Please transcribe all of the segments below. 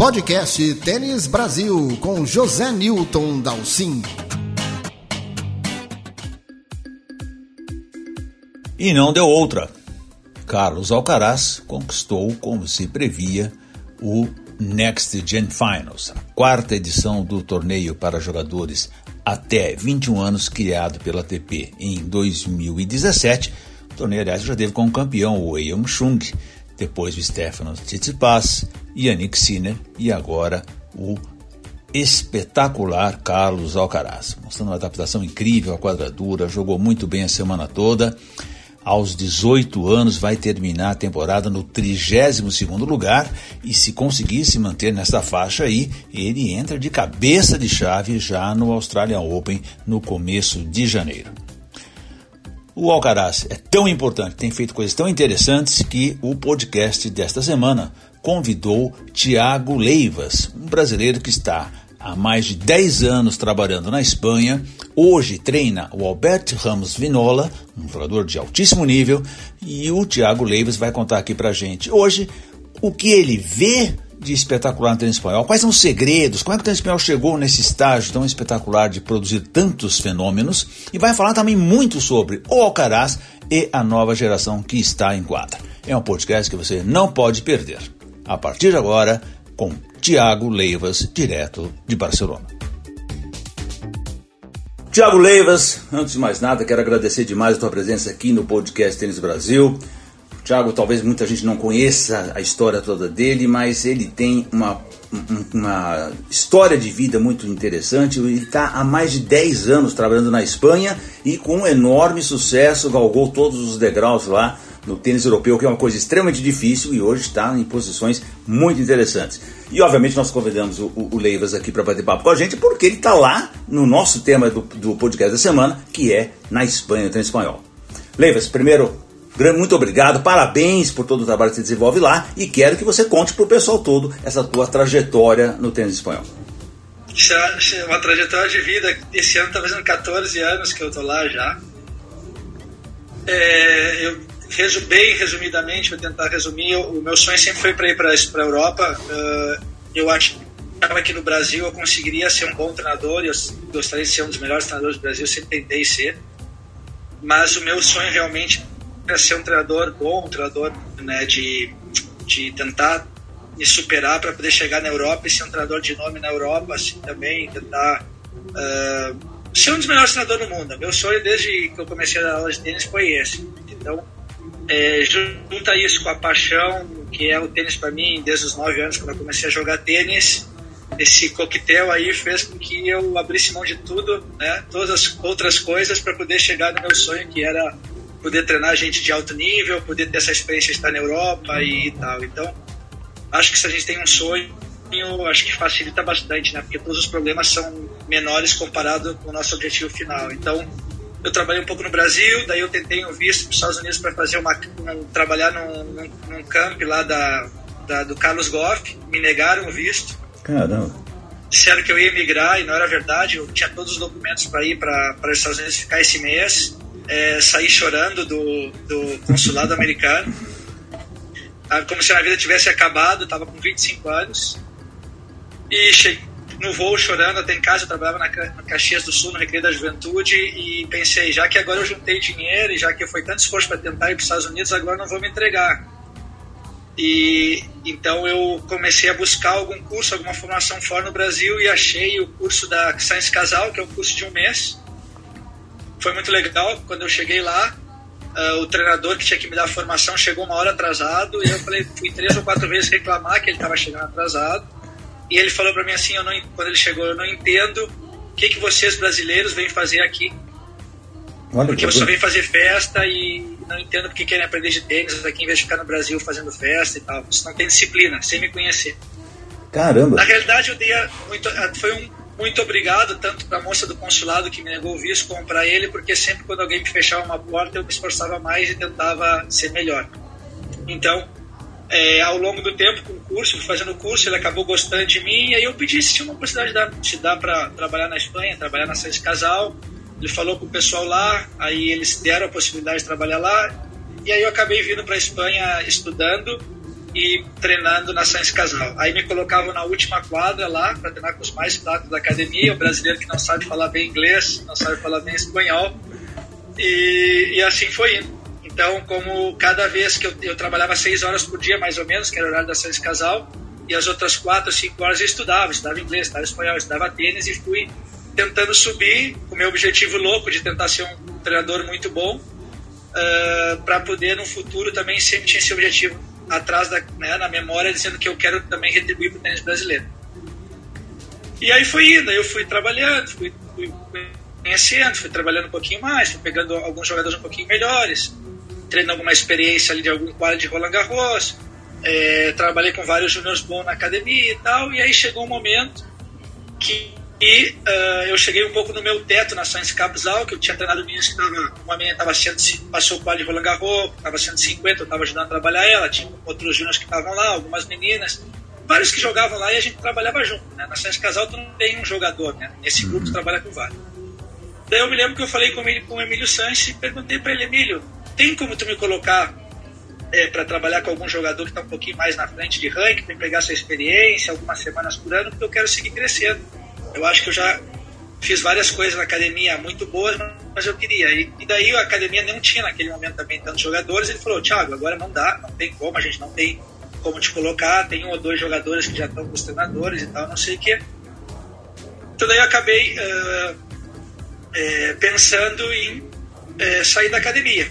Podcast Tênis Brasil com José Newton Dalcin. E não deu outra. Carlos Alcaraz conquistou, como se previa, o Next Gen Finals, a quarta edição do torneio para jogadores até 21 anos, criado pela ATP em 2017. O torneio, aliás, já teve como campeão o Yong Chung, depois o Stefanos Tsitsipas, Yannick Sinner e agora o espetacular Carlos Alcaraz, mostrando uma adaptação incrível à quadradura, jogou muito bem a semana toda. Aos 18 anos vai terminar a temporada no 32º lugar e se conseguir se manter nessa faixa aí, ele entra de cabeça de chave já no Australian Open no começo de janeiro. O Alcaraz é tão importante, tem feito coisas tão interessantes que o podcast desta semana convidou Tiago Leivas, um brasileiro que está há mais de 10 anos trabalhando na Espanha. Hoje treina o Alberto Ramos Vinola, um jogador de altíssimo nível, e o Tiago Leivas vai contar aqui pra gente hoje o que ele vê de espetacular no tênis espanhol? Quais são os segredos? Como é que o tênis espanhol chegou nesse estágio tão espetacular de produzir tantos fenômenos? E vai falar também muito sobre o Alcaraz e a nova geração que está em quadra. É um podcast que você não pode perder. A partir de agora, com Tiago Leivas, direto de Barcelona. Tiago Leivas, antes de mais nada, quero agradecer demais a tua presença aqui no podcast Tênis Brasil. Tiago, talvez muita gente não conheça a história toda dele, mas ele tem uma, uma história de vida muito interessante. Ele está há mais de 10 anos trabalhando na Espanha e com um enorme sucesso galgou todos os degraus lá no tênis europeu, que é uma coisa extremamente difícil e hoje está em posições muito interessantes. E obviamente nós convidamos o, o Leivas aqui para bater papo com a gente, porque ele está lá no nosso tema do, do podcast da semana, que é na Espanha, no tênis espanhol. Leivas, primeiro, muito obrigado, parabéns por todo o trabalho que você desenvolve lá e quero que você conte para o pessoal todo essa tua trajetória no tênis espanhol. Uma trajetória de vida. Esse ano está fazendo 14 anos que eu estou lá já. É, eu resu, bem resumidamente, vou tentar resumir. O meu sonho sempre foi para ir para a Europa. Uh, eu acho que no Brasil eu conseguiria ser um bom treinador. Eu gostaria de ser um dos melhores treinadores do Brasil. Sempre tentei ser. Mas o meu sonho realmente ser um treinador bom, um treinador né, de, de tentar me superar para poder chegar na Europa e ser um treinador de nome na Europa, assim, também tentar uh, ser um dos melhores treinadores do mundo. Meu sonho desde que eu comecei a dar aula de tênis foi esse. Então, é, junta isso com a paixão que é o tênis para mim desde os 9 anos, quando eu comecei a jogar tênis. Esse coquetel aí fez com que eu abrisse mão de tudo, né, todas as outras coisas para poder chegar no meu sonho que era poder treinar gente de alto nível, poder ter essa experiência de estar na Europa e tal. Então, acho que se a gente tem um sonho, acho que facilita bastante, né? Porque todos os problemas são menores comparado com o nosso objetivo final. Então, eu trabalhei um pouco no Brasil, daí eu tentei um visto para os Estados Unidos para fazer uma um, trabalhar num, num, num, camp lá da, da, do Carlos Goff, me negaram o visto. Caramba. Disseram que eu ia emigrar e não era verdade. Eu tinha todos os documentos para ir para os Estados Unidos ficar esse mês é, saí chorando do, do consulado americano, ah, como se a vida tivesse acabado, estava com 25 anos, e cheguei no voo chorando até em casa, eu trabalhava na, na Caxias do Sul, no Recreio da Juventude, e pensei, já que agora eu juntei dinheiro, e já que foi tanto esforço para tentar ir para os Estados Unidos, agora não vou me entregar. E então eu comecei a buscar algum curso, alguma formação fora no Brasil e achei o curso da Science Casal, que é um curso de um mês, foi muito legal. Quando eu cheguei lá, uh, o treinador que tinha que me dar a formação chegou uma hora atrasado e eu falei, fui três ou quatro vezes reclamar que ele estava chegando atrasado. E ele falou para mim assim, eu não, quando ele chegou, eu não entendo o que, que vocês brasileiros vêm fazer aqui. Olha porque você vem fazer festa e não entendo porque querem aprender de tênis aqui em vez de ficar no Brasil fazendo festa e tal. Você não tem disciplina, sem me conhecer. Caramba! Na realidade, eu dei muito. Foi um muito obrigado tanto para a moça do consulado que me negou o visto como para ele, porque sempre quando alguém me fechava uma porta eu me esforçava mais e tentava ser melhor. Então, é, ao longo do tempo, com o curso, fazendo o curso, ele acabou gostando de mim e aí eu pedi se tinha uma possibilidade de dar, para trabalhar na Espanha, trabalhar na Sede Casal. Ele falou com o pessoal lá, aí eles deram a possibilidade de trabalhar lá e aí eu acabei vindo para a Espanha estudando e treinando na Science Casal. Aí me colocavam na última quadra lá para treinar com os mais fracos da academia, o brasileiro que não sabe falar bem inglês, não sabe falar bem espanhol. E, e assim foi indo. Então, como cada vez que eu, eu, trabalhava seis horas por dia, mais ou menos, que era o horário da Science Casal, e as outras quatro, cinco horas eu estudava, estudava inglês, estudava espanhol, estudava tênis e fui tentando subir com o meu objetivo louco de tentar ser um treinador muito bom uh, ah, para poder no futuro também sempre tinha esse objetivo atrás da né, na memória dizendo que eu quero também retribuir para o tênis brasileiro. E aí foi indo eu fui trabalhando fui, fui conhecendo fui trabalhando um pouquinho mais fui pegando alguns jogadores um pouquinho melhores treinando alguma experiência ali de algum quadro de Roland Garros é, trabalhei com vários juniors bons na academia e tal e aí chegou um momento que e uh, eu cheguei um pouco no meu teto na Science Capsal, que eu tinha treinado meninas que tava, uma menina estava passou o quadro de Roland Garros, estava 150, eu estava ajudando a trabalhar ela, tinha outros juniors que estavam lá, algumas meninas, vários que jogavam lá e a gente trabalhava junto. Né? Na Science Casal tu não tem um jogador, né? Nesse grupo tu uhum. trabalha com vários. Daí eu me lembro que eu falei com, ele, com o Emílio Sanches e perguntei para ele, Emílio, tem como tu me colocar é, para trabalhar com algum jogador que está um pouquinho mais na frente de ranking, para pegar sua experiência, algumas semanas por ano, porque eu quero seguir crescendo eu acho que eu já fiz várias coisas na academia muito boas, mas eu queria. E, e daí a academia não tinha naquele momento também tantos jogadores. Ele falou: Thiago, agora não dá, não tem como, a gente não tem como te colocar. Tem um ou dois jogadores que já estão com os treinadores e tal, não sei o quê. Então daí eu acabei uh, é, pensando em uh, sair da academia.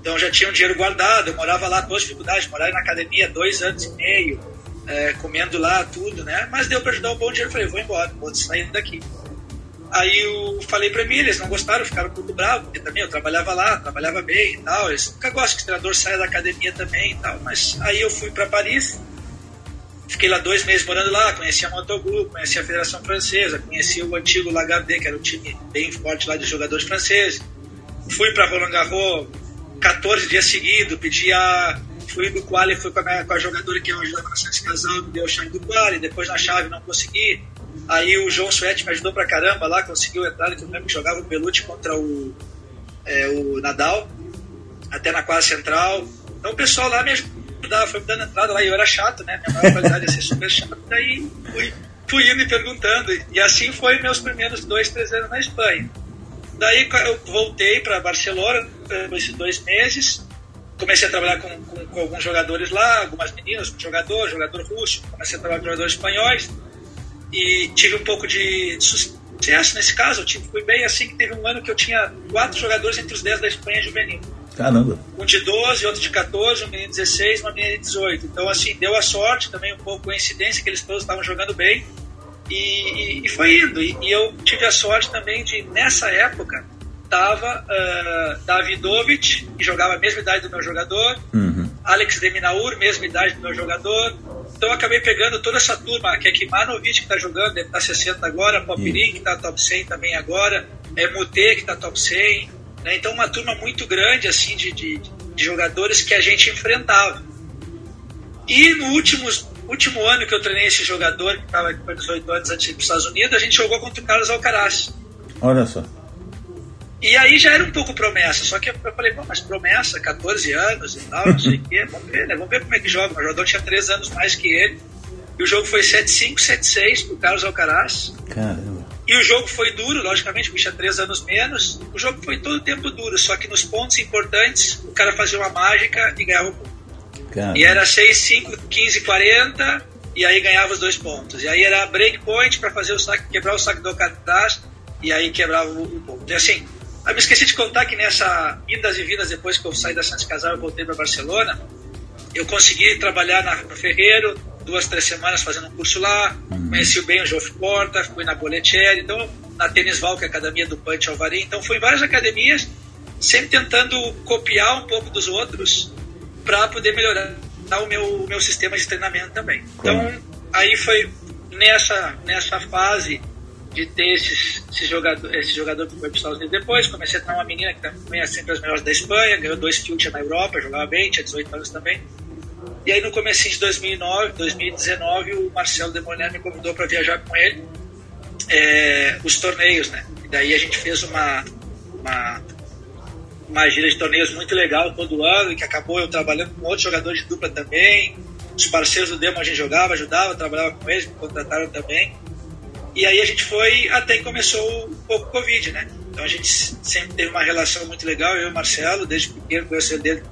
Então já tinha um dinheiro guardado, eu morava lá, duas dificuldades, morar na academia dois anos e meio é, comendo lá tudo, né? Mas deu para ajudar um bom dinheiro. Falei, vou embora, vou sair daqui. Aí eu falei para mim, eles não gostaram, ficaram pouco bravos, porque também eu trabalhava lá, trabalhava bem e tal. Eles nunca gostam que o treinador saia da academia também e tal. Mas aí eu fui para Paris, fiquei lá dois meses morando lá, conheci a Motoglu, conheci a Federação Francesa, conheci o antigo Lagardère, que era um time bem forte lá de jogadores franceses. Fui para Roland Garros 14 dias seguidos, pedi a fui do quali, fui com a, com a jogadora que eu ajudava na Santos Casal, me deu a chave do quali, depois na chave não consegui. Aí o João Suete me ajudou pra caramba lá, conseguiu entrar, que eu lembro que jogava o Pelute contra o, é, o Nadal, até na quadra central. Então o pessoal lá me ajudava, foi me dando entrada lá, e eu era chato, né? Minha maior qualidade é ser super chato. Daí fui, fui indo e perguntando, e assim foi meus primeiros dois, três anos na Espanha. Daí eu voltei para Barcelona, por esses dois meses, comecei a trabalhar com, com, com, alguns jogadores lá, algumas meninas, jogador, jogador russo, comecei a trabalhar com jogadores espanhóis e tive um pouco de, de sucesso nesse caso. Eu tive, fui bem assim que teve um ano que eu tinha quatro jogadores entre os dez da Espanha juvenil. Caramba! Um de 12, outro de 14, um menino de 16, uma menina de 18. Então, assim, deu a sorte, também um pouco coincidência que eles todos estavam jogando bem. E, e, e foi indo. E, e eu tive a sorte também de, nessa época, estava uh, ah, Davidovich, que jogava a mesma idade do meu jogador, uhum. Alex Deminaur, mesma idade do meu jogador. Então eu acabei pegando toda essa turma, que é Kimanovic, que está jogando, deve estar tá 60 agora, Popirin, que está top 100 também agora, é Mute, que está top 100. Né? Então uma turma muito grande assim de, de, de jogadores que a gente enfrentava. E no último, último ano que eu treinei esse jogador, que estava com 18 anos antes de ir para os Estados Unidos, a gente jogou contra o Carlos Alcaraz. Olha só. E aí já era um pouco promessa, só que eu falei, pô, mas promessa, 14 anos e tal, não sei o quê, vamos ver, né? Vamos ver como é que joga. O jogador tinha 3 anos mais que ele. E o jogo foi 7-5, 7-6 pro Carlos Alcaraz. Caramba. E o jogo foi duro, logicamente, porque tinha 3 anos menos. O jogo foi todo o tempo duro, só que nos pontos importantes, o cara fazia uma mágica e ganhava o ponto. E era 6-5, 15, 40, e aí ganhava os dois pontos. E aí era break point para fazer o saque, quebrar o saque do Alcaraz, e aí quebrava o, o ponto. E assim, eu me esqueci de contar que nessa idas e vindas depois que eu saí da Santos Casal e voltei para Barcelona, eu consegui trabalhar na, no Ferreiro duas, três semanas fazendo um curso lá, uhum. conheci bem o Joff Porta, fui na Boletieri, então na Tênis Val, que é a academia do Punch Alvarim, então fui em várias academias, sempre tentando copiar um pouco dos outros para poder melhorar o meu, o meu sistema de treinamento também. Então aí foi nessa, nessa fase de ter esses, esse, jogador, esse jogador que foi para os Estados Unidos depois. Comecei a treinar uma menina que também é sempre as melhores da Espanha, ganhou dois Future na Europa, jogava bem, tinha 18 anos também. E aí no começo de 2009, 2019, o Marcelo Demoliner me convidou para viajar com ele é, os torneios, né? E daí a gente fez uma, uma, uma gira de torneios muito legal todo ano, e que acabou eu trabalhando com outros jogadores de dupla também, os parceiros do Demo a gente jogava, ajudava, trabalhava com eles, me contrataram também. E aí a gente foi até que começou um pouco o Covid, né? Então a gente sempre teve uma relação muito legal, eu e o Marcelo, desde pequeno,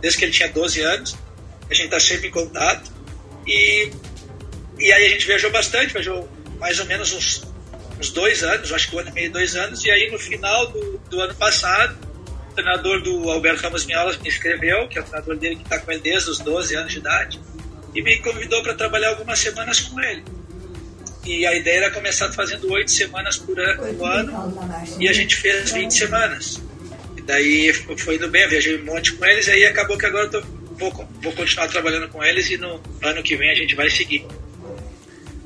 desde que ele tinha 12 anos. A gente está sempre em contato. E, e aí a gente viajou bastante, viajou mais ou menos uns, uns dois anos, acho que um ano e meio, dois anos. E aí no final do, do ano passado, o treinador do Alberto Ramos Miolas me escreveu, que é o treinador dele que está com ele desde os 12 anos de idade, e me convidou para trabalhar algumas semanas com ele. E a ideia era começar fazendo oito semanas por ano, e a gente fez 20 semanas. E daí foi indo bem, viajei um monte com eles, e aí acabou que agora eu tô, vou, vou continuar trabalhando com eles e no ano que vem a gente vai seguir.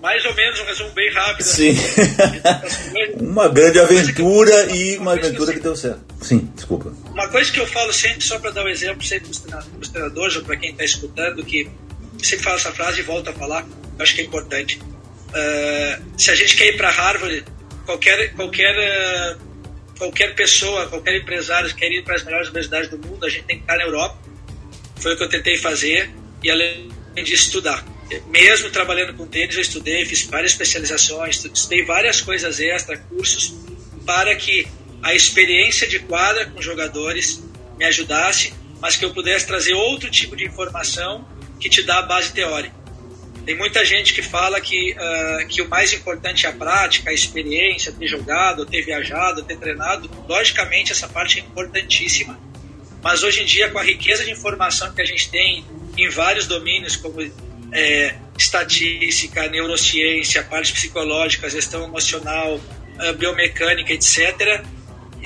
Mais ou menos um resumo bem rápido. Sim. Assim, uma grande aventura e uma aventura que deu certo. Sim, desculpa. Uma coisa que eu falo sempre, só para dar um exemplo sempre para os treinadores ou para quem está escutando, que sempre falo essa frase e volto a falar, acho que é importante. Uh, se a gente quer ir para Harvard, qualquer, qualquer, uh, qualquer pessoa, qualquer empresário que quer ir para as melhores universidades do mundo, a gente tem que estar na Europa. Foi o que eu tentei fazer e além de estudar. Mesmo trabalhando com tênis, eu estudei, fiz várias especializações, estudei várias coisas extra, cursos, para que a experiência de quadra com jogadores me ajudasse, mas que eu pudesse trazer outro tipo de informação que te dá a base teórica. Tem muita gente que fala que, uh, que o mais importante é a prática, a experiência, ter jogado, ter viajado, ter treinado. Logicamente, essa parte é importantíssima. Mas hoje em dia, com a riqueza de informação que a gente tem em vários domínios, como é, estatística, neurociência, parte psicológica, gestão emocional, uh, biomecânica, etc.,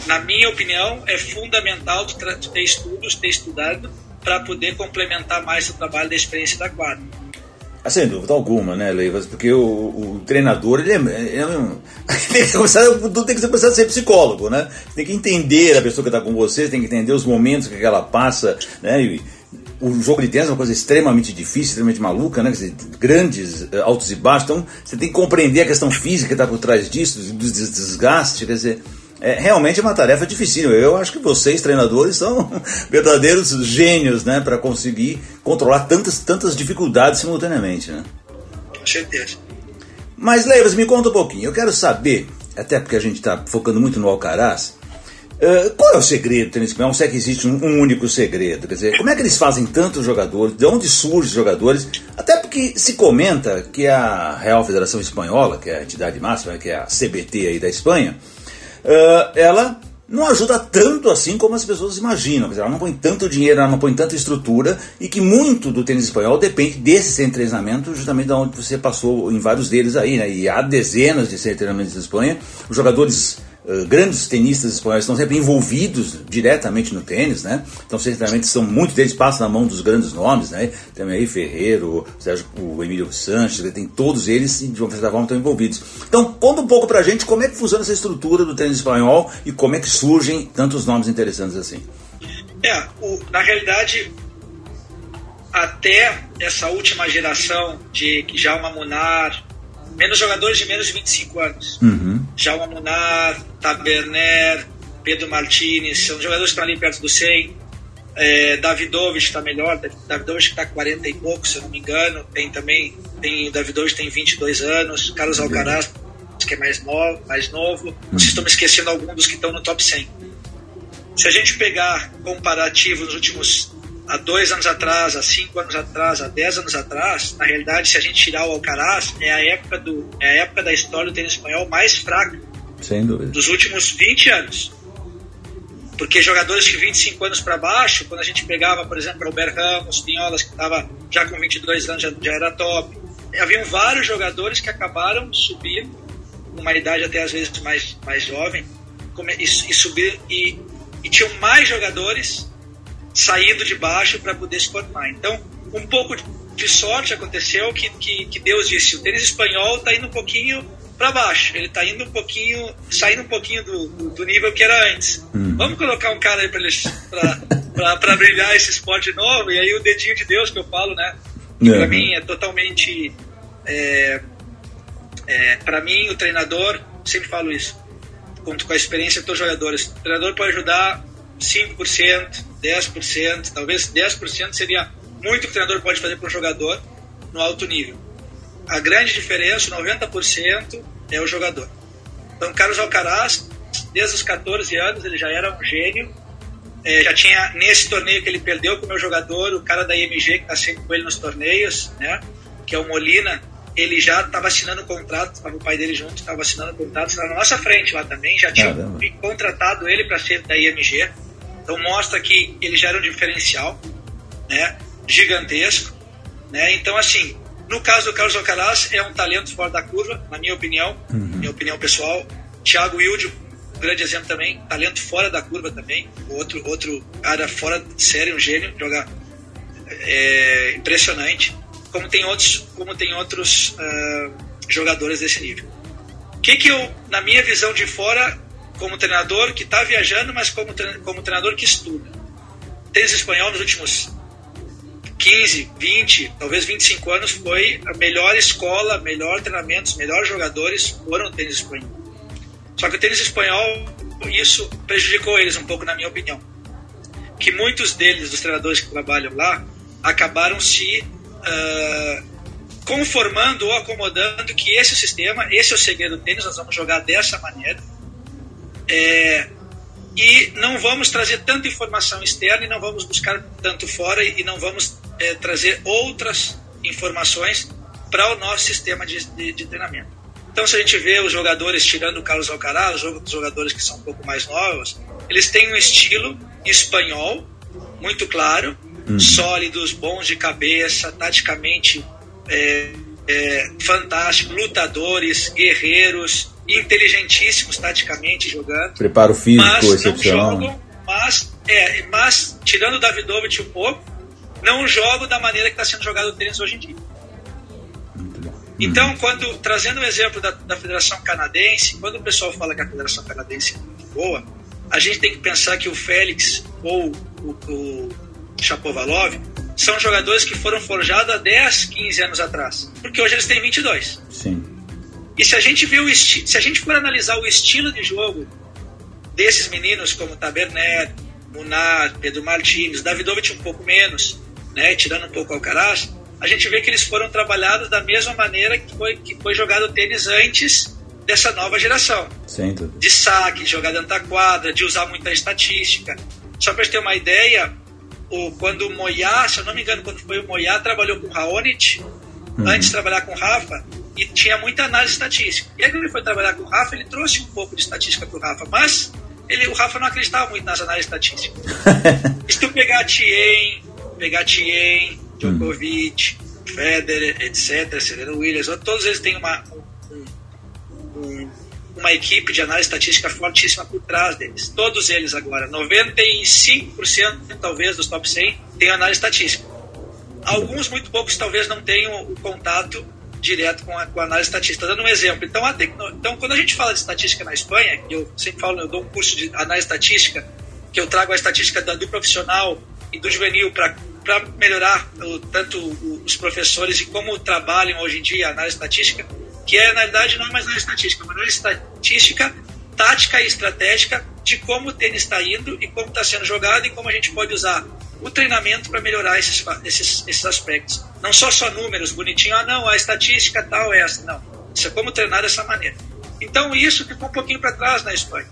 na minha opinião, é fundamental ter estudos, ter estudado, para poder complementar mais o trabalho da experiência da quadra. Ah, sem dúvida alguma, né, Leivas? Porque o, o treinador, ele é, ele é um, tem que começar, tem que começar a ser psicólogo, né? Tem que entender a pessoa que está com você, tem que entender os momentos que ela passa, né? E, o jogo de tênis é uma coisa extremamente difícil, extremamente maluca, né? Dizer, grandes eh, altos e baixos. Então, você tem que compreender a questão física que está por trás disso, do desgaste, quer dizer é realmente é uma tarefa difícil. Eu acho que vocês, treinadores, são verdadeiros gênios né, para conseguir controlar tantas, tantas dificuldades simultaneamente. Né? Com certeza. Mas, Leivas, me conta um pouquinho. Eu quero saber, até porque a gente está focando muito no Alcaraz, uh, qual é o segredo do tênis espanhol? Se é que existe um, um, único segredo? Quer dizer, como é que eles fazem tantos jogadores? De onde surgem os jogadores? Até porque se comenta que a Real Federação Espanhola, que é a entidade máxima, que é a CBT aí da Espanha, uh, ela não ajuda tanto assim como as pessoas imaginam. Dizer, ela não põe tanto dinheiro, ela não põe tanta estrutura e que muito do tênis espanhol depende desse treinamento, justamente da onde você passou em vários deles aí, né? E há dezenas de centros de treinamento na Espanha. Os jogadores Uh, grandes tenistas espanhóis estão sempre envolvidos diretamente no tênis, né? Então, certamente, são muitos deles passam na mão dos grandes nomes, né? Também aí Ferreiro, o, Sérgio, o Emílio Sanches, tem todos eles de uma certa forma estão envolvidos. Então, conta um pouco pra gente como é que funciona essa estrutura do tênis espanhol e como é que surgem tantos nomes interessantes assim. É, o, na realidade, até essa última geração de Jalma Munar, menos jogadores de menos de 25 anos. Uhum. Jaume Munar, Taberner, Pedro Martinez, são jogadores que estão ali perto do 100. É, Davidovich está melhor, Davidovich está com 40 e pouco, se eu não me engano. Tem também, tem, Davidovich tem 22 anos, Carlos Alcaraz, que é mais novo, mais novo. Uhum. Vocês estão me esquecendo alguns dos que estão no top 100. Se a gente pegar comparativo nos últimos há dois anos atrás, há cinco anos atrás, há dez anos atrás, na realidade, se a gente tirar o Alcaraz, é a época, do, é a época da história do tênis espanhol mais fraca Sem dúvida. dos últimos 20 anos. Porque jogadores de 25 anos para baixo, quando a gente pegava, por exemplo, Albert Ramos, Pinholas, que estava já com 22 anos, já, já era top. Haviam vários jogadores que acabaram subindo, numa idade até às vezes mais, mais jovem, e, e subir, e, e tinham mais jogadores saindo de baixo para poder se formar. Então, um pouco de sorte aconteceu que, que, que Deus disse: o tênis espanhol está indo um pouquinho para baixo, ele está indo um pouquinho, saindo um pouquinho do, do, nível que era antes. Hum. Vamos colocar um cara aí para brilhar esse esporte novo, e aí o dedinho de Deus que eu falo, né? Uhum. para mim é totalmente. É, é, para mim, o treinador, sempre falo isso, conto com a experiência dos jogadores. O treinador pode ajudar 5%, 10%, talvez 10% seria muito que o treinador pode fazer para um jogador, no alto nível. A grande diferença, 90%, é o jogador. Então, Carlos Alcaraz, desde os 14 anos, ele já era um gênio. É, já tinha, nesse torneio que ele perdeu com o meu jogador, o cara da IMG, que está sempre com ele nos torneios, né? que é o Molina, ele já estava assinando contrato, estava o pai dele junto, estava assinando contrato, estava na nossa frente lá também, já tinha Caramba. contratado ele para ser da IMG. Então mostra que ele já era um diferencial, né, gigantesco, né? Então assim, no caso do Carlos Alcaraz é um talento fora da curva, na minha opinião, uhum. minha opinião pessoal. Thiago Wilde, um grande exemplo também, talento fora da curva também, outro outro cara fora de série, um gênio, joga é, impressionante como tem outros, como tem outros uh, jogadores desse nível. O que, que eu, na minha visão de fora, como treinador que está viajando, mas como, como treinador que estuda, tênis espanhol nos últimos 15, 20, talvez 25 anos foi a melhor escola, melhor treinamento, os melhores jogadores foram o tênis espanhol. Só que o tênis espanhol, isso prejudicou eles um pouco, na minha opinião. Que muitos deles, dos treinadores que trabalham lá, acabaram se uh, conformando ou acomodando que esse é o sistema, esse é o segredo do tênis, nós vamos jogar dessa maneira. É, e não vamos trazer tanta informação externa e não vamos buscar tanto fora e não vamos é, trazer outras informações para o nosso sistema de, de, de, treinamento. Então, se a gente vê os jogadores, tirando o Carlos Alcaraz, os jogadores que são um pouco mais novos, eles têm um estilo espanhol muito claro, uhum. sólidos, bons de cabeça, taticamente é, é, fantástico, lutadores, guerreiros, inteligentíssimos taticamente jogando. Preparo físico mas excepcional. Não jogam, mas, é, mas, tirando o Davidovich um pouco, não jogam da maneira que está sendo jogado o tênis hoje em dia. Então, quando trazendo o um exemplo da, da, Federação Canadense, quando o pessoal fala que a Federação Canadense é muito boa, a gente tem que pensar que o Félix ou o, o Chapovalov, são jogadores que foram forjados há 10, 15 anos atrás. Porque hoje eles têm 22. Sim. E se a gente viu se a gente for analisar o estilo de jogo desses meninos como Tabernet, Munar, Pedro Martins, Davidovich um pouco menos, né, tirando um pouco o Alcaraz, a gente vê que eles foram trabalhados da mesma maneira que foi, que foi jogado o tênis antes dessa nova geração. Sim. De saque, de jogar dentro da quadra, de usar muita estatística. Só para ter uma ideia, o, quando o Moyá, se eu não me engano, quando foi o Moyá, trabalhou com o Raonic, uhum. antes de trabalhar com o Rafa, e tinha muita análise estatística. E aí quando ele foi trabalhar com o Rafa, ele trouxe um pouco de estatística para o Rafa, mas ele, o Rafa não acreditava muito nas análises estatísticas. se tu pegar Tien, pegar Tien, Djokovic, uhum. Federer, etc., Serena Williams, todos eles têm uma, uma equipe de análise estatística fortíssima por trás deles. Todos eles agora, 95% talvez dos top 100 têm análise estatística. Alguns, muito poucos, talvez não tenham o contato direto com a, com a análise estatística. Dando um exemplo, então, a, então quando a gente fala de estatística na Espanha, eu sempre falo, eu dou um curso de análise estatística, que eu trago a estatística do profissional e do juvenil para melhorar o, tanto os professores e como trabalham hoje em dia a análise estatística que é, na realidade, não é mais análise estatística, é uma análise estatística, tática e estratégica de como o tênis está indo e como está sendo jogado e como a gente pode usar o treinamento para melhorar esses, esses, esses aspectos. Não só só números bonitinhos, ah, não, a estatística tal é essa. Não. Isso é como treinar dessa maneira. Então, isso ficou um pouquinho para trás na Espanha.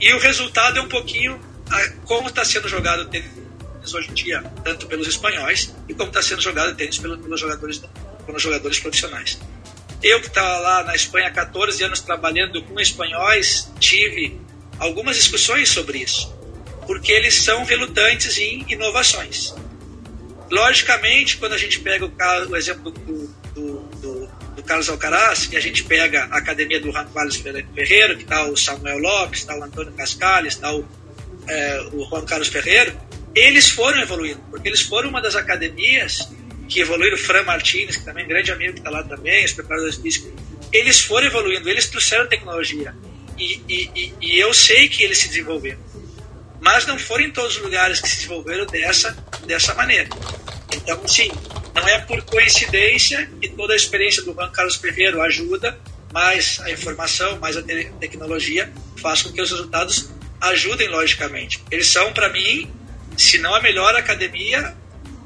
E o resultado é um pouquinho a, como está sendo jogado o tênis hoje em dia, tanto pelos espanhóis e como está sendo jogado o tênis pelos, pelos, jogadores, pelos jogadores profissionais. Eu que estava lá na Espanha há 14 anos trabalhando com espanhóis, tive algumas discussões sobre isso, porque eles são relutantes em inovações. Logicamente, quando a gente pega o, caso, o exemplo do, do, do, do, Carlos Alcaraz, e a gente pega a academia do Juan Carlos Ferreiro, que está o Samuel Lopes, está o Antônio Cascales, está o, é, o Juan Carlos Ferreiro, eles foram evoluindo, porque eles foram uma das academias que evoluíram, o Fran Martins, que também é um grande amigo que está lá também, os preparadores físicos, eles foram evoluindo, eles trouxeram tecnologia. E, e, e, eu sei que eles se desenvolveram. Mas não foram em todos os lugares que se desenvolveram dessa, dessa maneira. Então, sim, não é por coincidência que toda a experiência do Juan Carlos Ferreiro ajuda, mas a informação, mais a te tecnologia faz com que os resultados ajudem logicamente. Eles são, para mim, se não a melhor academia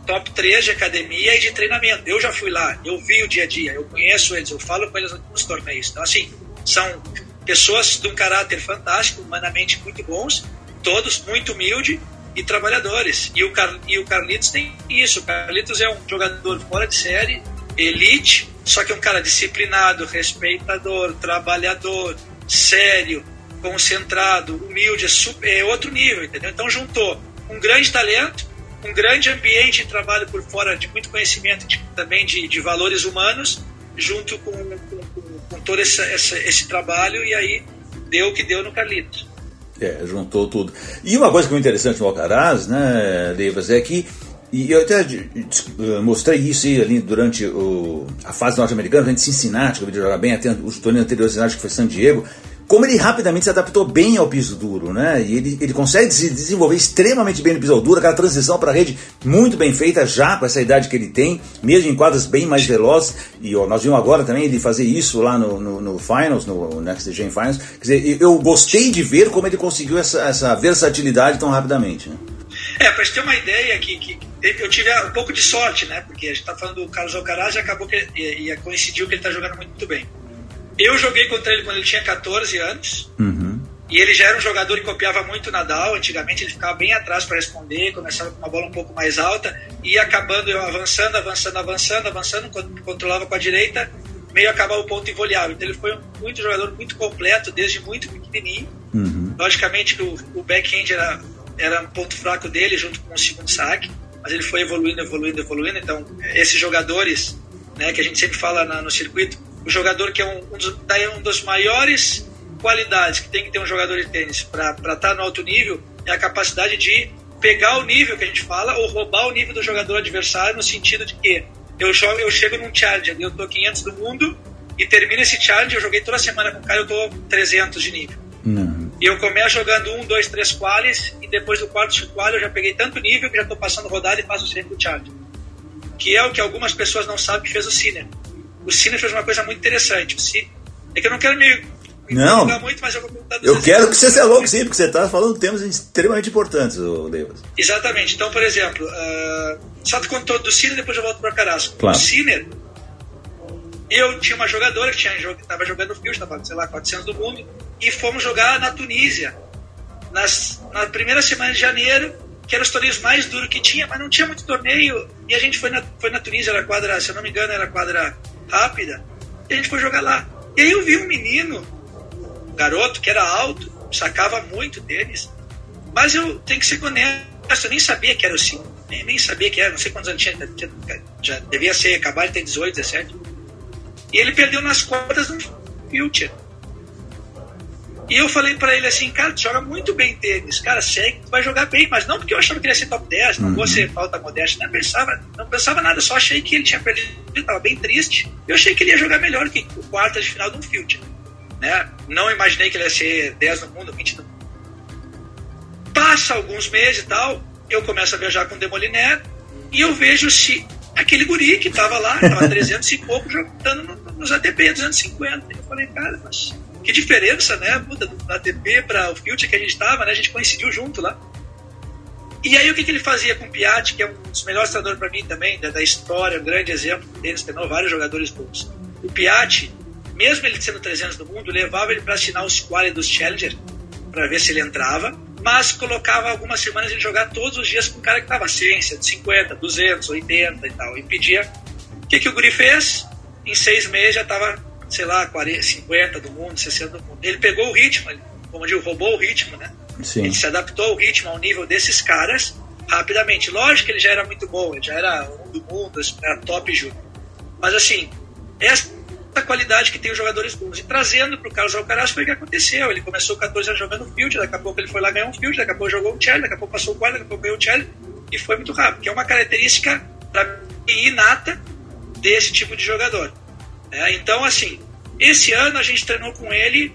top 3 de academia e de treinamento. Eu já fui lá, eu vi o dia a dia, eu conheço eles, eu falo com eles nos torneios. Então, assim, são pessoas de um caráter fantástico, humanamente muito bons, todos muito humildes e trabalhadores. E o, Car e o Carlitos tem isso. O Carlitos é um jogador fora de série, elite, só que é um cara disciplinado, respeitador, trabalhador, sério, concentrado, humilde, é, super, é outro nível, entendeu? Então juntou um grande talento, um grande ambiente de trabalho por fora de muito conhecimento de, também de, de, valores humanos, junto com, com, com, todo esse, trabalho, e aí deu o que deu no Carlitos. É, juntou tudo. E uma coisa que é interessante no Alcaraz, né, Leivas, é que e eu até eh, mostrei isso ali durante o, a fase norte-americana, durante Cincinnati, que eu vi jogar bem, até os torneios anteriores que foi San Diego como ele rapidamente se adaptou bem ao piso duro, né? E ele, ele consegue se desenvolver extremamente bem no piso duro, aquela transição para a rede muito bem feita já com essa idade que ele tem, mesmo em quadras bem mais velozes. E ó, nós vimos agora também ele fazer isso lá no, no, no Finals, no Next Gen Finals. Quer dizer, eu gostei de ver como ele conseguiu essa, essa versatilidade tão rapidamente, né? É, para ter uma ideia que, que, eu tive um pouco de sorte, né? Porque a gente está falando do Carlos Alcaraz e acabou que e, e coincidiu que ele está jogando muito bem. Eu joguei contra ele quando ele tinha 14 anos. Uhum. E ele já era um jogador que copiava muito Nadal. Antigamente ele ficava bem atrás para responder, começava com uma bola um pouco mais alta e acabando eu avançando, avançando, avançando, avançando, quando controlava com a direita, meio acabava o ponto inviolhável. Então ele foi um muito jogador muito completo desde muito pequenininho. Uhum. Logicamente que o, o backhand era, era um ponto fraco dele junto com o segundo saque, mas ele foi evoluindo, evoluindo, evoluindo. Então esses jogadores, né, que a gente sempre fala na, no circuito, o jogador que é um, um, dos, um dos maiores qualidades que tem que ter um jogador de tênis para estar tá no alto nível é a capacidade de pegar o nível que a gente fala ou roubar o nível do jogador adversário no sentido de que eu, jogo, eu chego num challenge, eu tô 500 do mundo e termina esse challenge, eu joguei toda semana com o cara, eu tô 300 de nível. E eu começo jogando um, dois, três quales e depois do quarto qual eu já peguei tanto nível que já tô passando rodada e faço sempre o challenge. Que é o que algumas pessoas não sabem que fez o Sinner o Cine fez uma coisa muito interessante. O é que eu não quero me, me não, muito, mas eu vou contar Eu quero que você seja louco, sim, porque você está falando temas extremamente importantes, Davis. Exatamente. Então, por exemplo, uh, só te contou do Cine, depois eu volto para Carasco. Claro. O Cine, eu tinha uma jogadora que estava jogando Field, estava, sei lá, 400 do mundo, e fomos jogar na Tunísia, nas, na primeira semana de janeiro, que eram os torneios mais duros que tinha, mas não tinha muito torneio, e a gente foi na, foi na Tunísia, era quadra, se eu não me engano, era quadra rápida, e a gente foi jogar lá. E aí eu vi um menino, um garoto, que era alto, sacava muito tênis, mas eu tenho que ser honesto, eu nem sabia que era o Sim, nem, nem sabia que era, não sei quantos anos tinha, já devia ser, acabar de ter 18, 17. E ele perdeu nas quartas no Future. E eu falei para ele assim, cara, tu joga muito bem tênis, cara, segue, tu vai jogar bem, mas não porque eu achava que ele ia ser top 10, não uhum. vou ser falta modéstia, não pensava, não pensava nada, só achei que ele tinha perdido, ele tava bem triste. Eu achei que ele ia jogar melhor que o quarto de final de um field, né? Não imaginei que ele ia ser 10 no mundo, 20 no mundo. Passa alguns meses e tal, eu começo a viajar com o Demoliner e eu vejo se aquele guri que tava lá, tava 300 e pouco jogando nos ATP 250. Eu falei, cara, mas que diferença, né? Puta, do ATP para o Future que a gente estava, né? A gente coincidiu junto lá. E aí o que, que ele fazia com o Piatti, que é um dos melhores treinadores para mim também, da, da, história, um grande exemplo deles, treinou vários jogadores bons. O Piatti, mesmo ele sendo 300 do mundo, levava ele para assinar os quali dos Challenger, para ver se ele entrava, mas colocava algumas semanas em jogar todos os dias com um cara que estava 100, 150, 200, 80 e tal, e pedia. O que, que o Guri fez? Em seis meses já estava sei lá, 40, 50 do mundo, 60 do mundo. Ele pegou o ritmo, como eu digo, roubou o ritmo, né? Sim. Ele se adaptou ao ritmo, ao nível desses caras rapidamente. Lógico que ele já era muito bom, ele já era um do mundo, era top júnior. Mas assim, essa qualidade que tem os jogadores bons. E trazendo para o Carlos Alcaraz foi o que aconteceu. Ele começou 14 anos jogando field, daqui a pouco ele foi lá ganhar um field, daqui a pouco jogou um challenge, daqui a pouco passou o quadro, daqui a pouco ganhou o challenge e foi muito rápido, que é uma característica inata desse tipo de jogador. É, então, assim, esse ano a gente treinou com ele.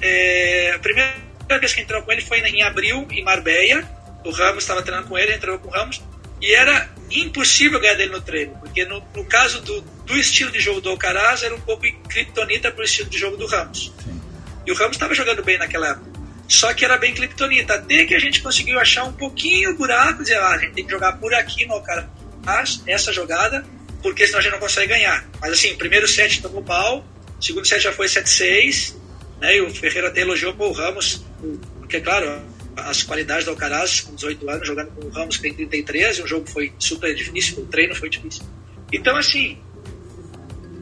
É, a primeira vez que entrou com ele foi em abril, em Marbella. O Ramos estava treinando com ele, entrou com o Ramos. E era impossível ganhar dele no treino, porque no, no caso do, do, estilo de jogo do Alcaraz, era um pouco criptonita para o estilo de jogo do Ramos. Sim. E o Ramos estava jogando bem naquela época. Só que era bem criptonita. Até que a gente conseguiu achar um pouquinho o buraco, dizer, ah, a gente tem que jogar por aqui no Alcaraz. essa jogada, porque senão a gente não consegue ganhar. Mas assim, primeiro set tomou pau, segundo set já foi 7-6, né? E o Ferreira até elogiou o Ramos, porque, claro, as qualidades do Alcaraz, com 18 anos, jogando com o Ramos, que tem 33, e o jogo foi super difícil, o treino foi difícil. Então, assim,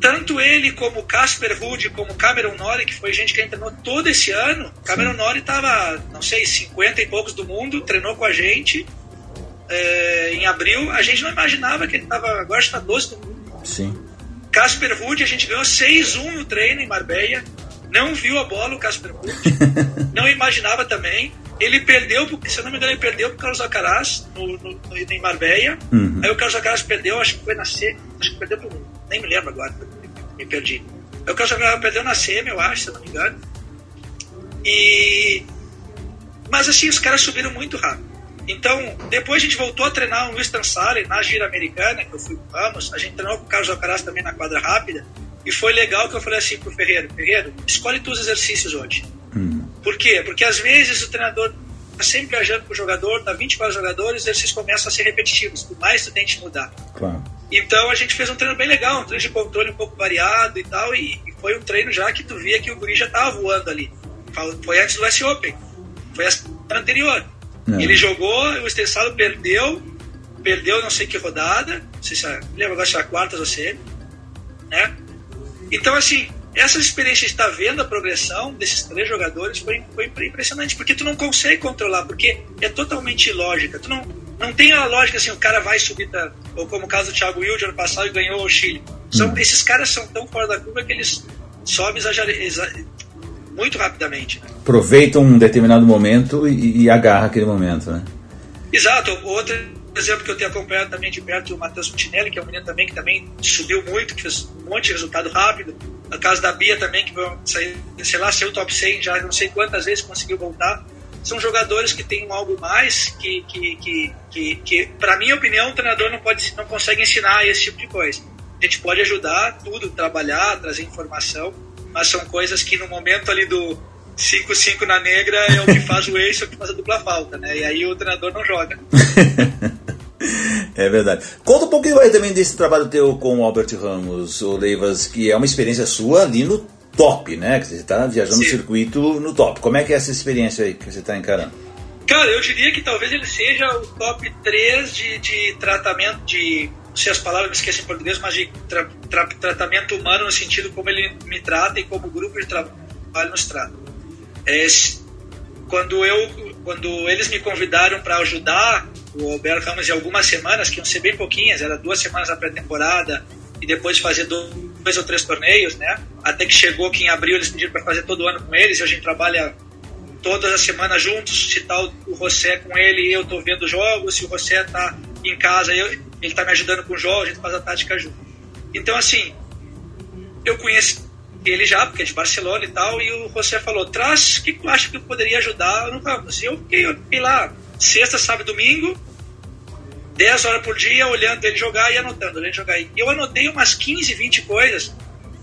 tanto ele como Casper Ruud, como Cameron Norrie, que foi gente que treinou todo esse ano. Cameron Norrie estava, não sei, 50 e poucos do mundo, treinou com a gente é, em abril. A gente não imaginava que ele estava, agora está 12 do mundo. Sim. Casper Ruud, a gente ganhou 6-1 no treino em Marbella. Não viu a bola o Casper Ruud. não imaginava também. Ele perdeu, porque, se eu não me engano, ele perdeu pro Carlos Alcaraz no, no, no, em Marbella. Uhum. Aí o Carlos Alcaraz perdeu, acho que foi na C, acho que perdeu pro. Nem me lembro agora, me perdi. Aí o Carlos Alcaraz perdeu na semi, eu acho, se eu não me engano. E. Mas assim, os caras subiram muito rápido. Então, depois a gente voltou a treinar no Winston Salem, na gira americana, que eu fui com o Ramos. A gente treinou com o Carlos Alcaraz também na quadra rápida. E foi legal que eu falei assim pro Ferreiro: Ferreiro, escolhe os exercícios hoje. Hum. Por quê? Porque às vezes o treinador está sempre viajando com o jogador, dá 24 jogadores, os exercícios começam a ser repetitivos, por mais tu tente mudar. Claro. Então a gente fez um treino bem legal, um treino de controle um pouco variado e tal, e, e foi um treino já que tu via que o guri já estava voando ali. Foi antes do US Open, foi a anterior. Não. Ele jogou, o Estensado perdeu, perdeu não sei que rodada, não sei se é, lembro agora se é a quarta ou semi, né? Então assim, essa experiência de estar vendo a progressão desses três jogadores foi, foi impressionante, porque tu não consegue controlar, porque é totalmente ilógica. Tu não, não tem a lógica assim, o cara vai subir, tá, ou como o caso do Thiago Wilde ano passado e ganhou o Chile. São, hum. Esses caras são tão fora da curva que eles sobem exa, muito rapidamente. Né? Aproveitam um determinado momento e, e agarra aquele momento, né? Exato. Outro exemplo que eu tenho acompanhado também de perto o Matheus Putinelli, que é um menino também que também subiu muito, que fez um monte de resultado rápido. No caso da Bia também, que saiu, sei lá, saiu top 100 já não sei quantas vezes conseguiu voltar. São jogadores que têm algo mais que, que, que, que, que para minha opinião, o treinador não, pode, não consegue ensinar esse tipo de coisa. A gente pode ajudar tudo, trabalhar, trazer informação, mas são coisas que no momento ali do 5-5 na negra é o que faz o eixo, é o que faz a dupla falta, né? E aí o treinador não joga. É verdade. Conta um pouquinho aí também desse trabalho teu com o Albert Ramos, o Leivas, que é uma experiência sua ali no top, né? Que você está viajando Sim. no circuito no top. Como é que é essa experiência aí que você está encarando? Cara, eu diria que talvez ele seja o top 3 de, de tratamento de. Não sei as palavras, me esqueci em português, mas de tra, tra, tratamento humano no sentido como ele me trata e como o grupo de trabalho nos trata. É, quando, eu, quando eles me convidaram para ajudar o Alberto Ramos em algumas semanas, que iam ser bem pouquinhas, era duas semanas da pré-temporada e depois fazer dois ou três torneios, né? Até que chegou que em abril eles pediram para fazer todo ano com eles e a gente trabalha todas as semanas juntos. Se tá o José com ele, eu tô vendo jogos. Se o José tá em casa, eu, ele tá me ajudando com jogos, a gente faz a tática junto. Então, assim, eu conheci ele já, porque é de Barcelona e tal, e o José falou: traz, o que tu acha que eu poderia ajudar no Ramos? E eu fiquei, eu fiquei lá sexta, sábado domingo, 10 horas por dia, olhando ele jogar e anotando ele jogar. E eu anotei umas 15, 20 coisas.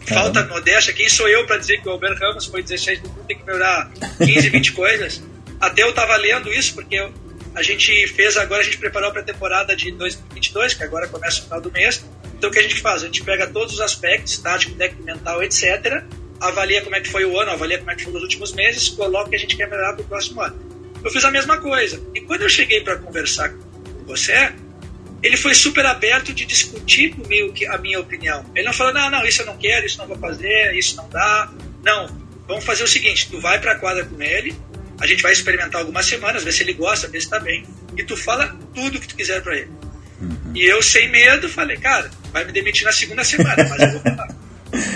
Falta modéstia, quem sou eu para dizer que o Albert Ramos foi 16 do mundo, tem que melhorar 15, 20 coisas. Até eu tava lendo isso, porque eu, a gente fez agora, a gente preparou para a temporada de 2022, que agora começa no final do mês. Então o que a gente faz? A gente pega todos os aspectos, tático, técnico, mental, etc., avalia como é que foi o ano, avalia como é que foi os últimos meses, coloca o que a gente quer melhorar para o próximo ano eu fiz a mesma coisa. E quando eu cheguei para conversar com você, ele foi super aberto de discutir comigo a minha opinião. Ele não falou, não, não, isso eu não quero, isso não vou fazer, isso não dá. Não, vamos fazer o seguinte, tu vai para a quadra com ele, a gente vai experimentar algumas semanas, ver se ele gosta, ver se está bem, e tu fala tudo que tu quiser para ele. Uhum. E eu, sem medo, falei, cara, vai me demitir na segunda semana, mas eu vou falar.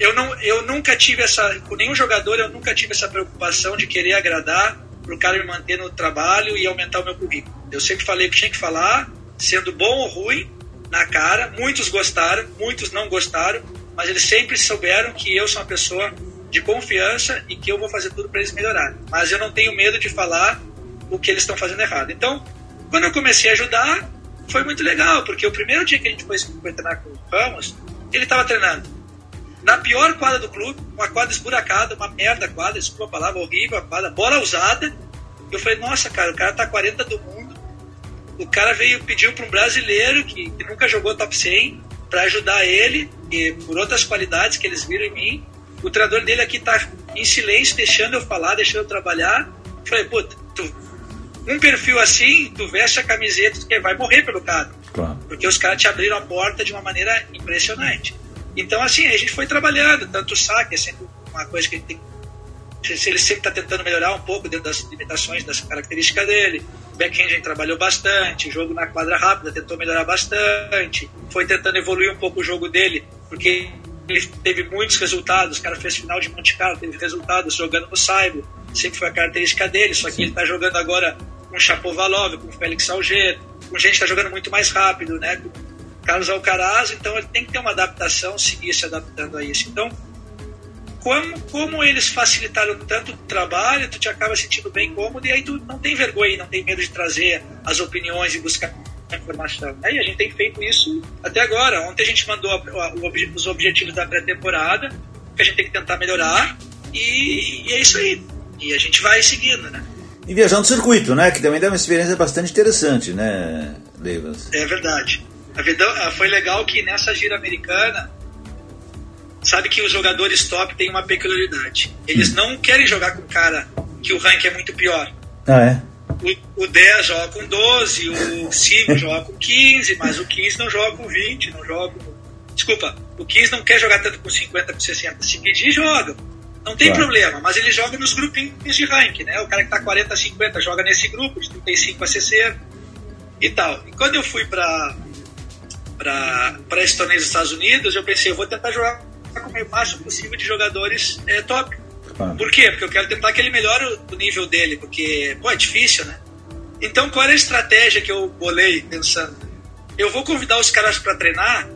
eu, não, eu nunca tive essa, com nenhum jogador, eu nunca tive essa preocupação de querer agradar para o cara me manter no trabalho e aumentar o meu currículo. Eu sempre falei que tinha que falar, sendo bom ou ruim, na cara. Muitos gostaram, muitos não gostaram, mas eles sempre souberam que eu sou uma pessoa de confiança e que eu vou fazer tudo para eles melhorarem. Mas eu não tenho medo de falar o que eles estão fazendo errado. Então, quando eu comecei a ajudar, foi muito legal, porque o primeiro dia que a gente foi, foi treinar com o Ramos, ele estava treinando na pior quadra do clube, uma quadra esburacada, uma merda quadra, desculpa a palavra, horrível a quadra, bola usada. Eu falei, nossa, cara, o cara tá 40 do mundo, o cara veio pediu para um brasileiro que, que, nunca jogou top 100 para ajudar ele e por outras qualidades que eles viram em mim. O treinador dele aqui tá em silêncio, deixando eu falar, deixando eu trabalhar. Falei, puta, tu, um perfil assim, tu veste a camiseta, tu vai morrer pelo cara. Claro. Porque os caras te abriram a porta de uma maneira impressionante. Então, assim, a gente foi trabalhando, tanto o saque é sempre uma coisa que a gente tem ele sempre está tentando melhorar um pouco dentro das limitações, das características dele. O backhand trabalhou bastante, o jogo na quadra rápida tentou melhorar bastante, foi tentando evoluir um pouco o jogo dele, porque ele teve muitos resultados, o cara fez final de Monte Carlo, teve resultados jogando no Saibo, sempre foi a característica dele, só que Sim. ele está jogando agora com o Chapovalov, com o Félix Alger, com gente que está jogando muito mais rápido, né? Com Carlos Alcaraz, então ele tem que ter uma adaptação, seguir se adaptando a isso. Então, como, como eles facilitaram tanto o trabalho, tu te acaba sentindo bem cômodo e aí tu não tem vergonha, não tem medo de trazer as opiniões e buscar informação. Aí a gente tem feito isso até agora. Ontem a gente mandou os objetivos da pré-temporada, que a gente tem que tentar melhorar, e, e, é isso aí. E a gente vai seguindo, né? E viajando o circuito, né? Que também dá uma experiência bastante interessante, né, Leivas? É verdade. A vida, foi legal que nessa gira americana sabe que os jogadores top têm uma peculiaridade. Eles hum. não querem jogar com um cara que o rank é muito pior. Ah, é? O, o 10 joga com 12, o 5 joga com 15, mas o 15 não joga com 20, não joga com... Desculpa, o 15 não quer jogar tanto com 50, com 60. Se pedir, joga. Não tem claro. problema, mas ele joga nos grupinhos de rank, né? O cara que tá 40 a 50 joga nesse grupo, de 35 a 60 e tal. E quando eu fui para para esse torneio dos Estados Unidos, eu pensei, eu vou tentar jogar com o máximo possível de jogadores é, top. Ah. Por quê? Porque eu quero tentar que ele melhore o nível dele, porque, pô, é difícil, né? Então, qual era a estratégia que eu bolei pensando? Eu vou convidar os caras para treinar,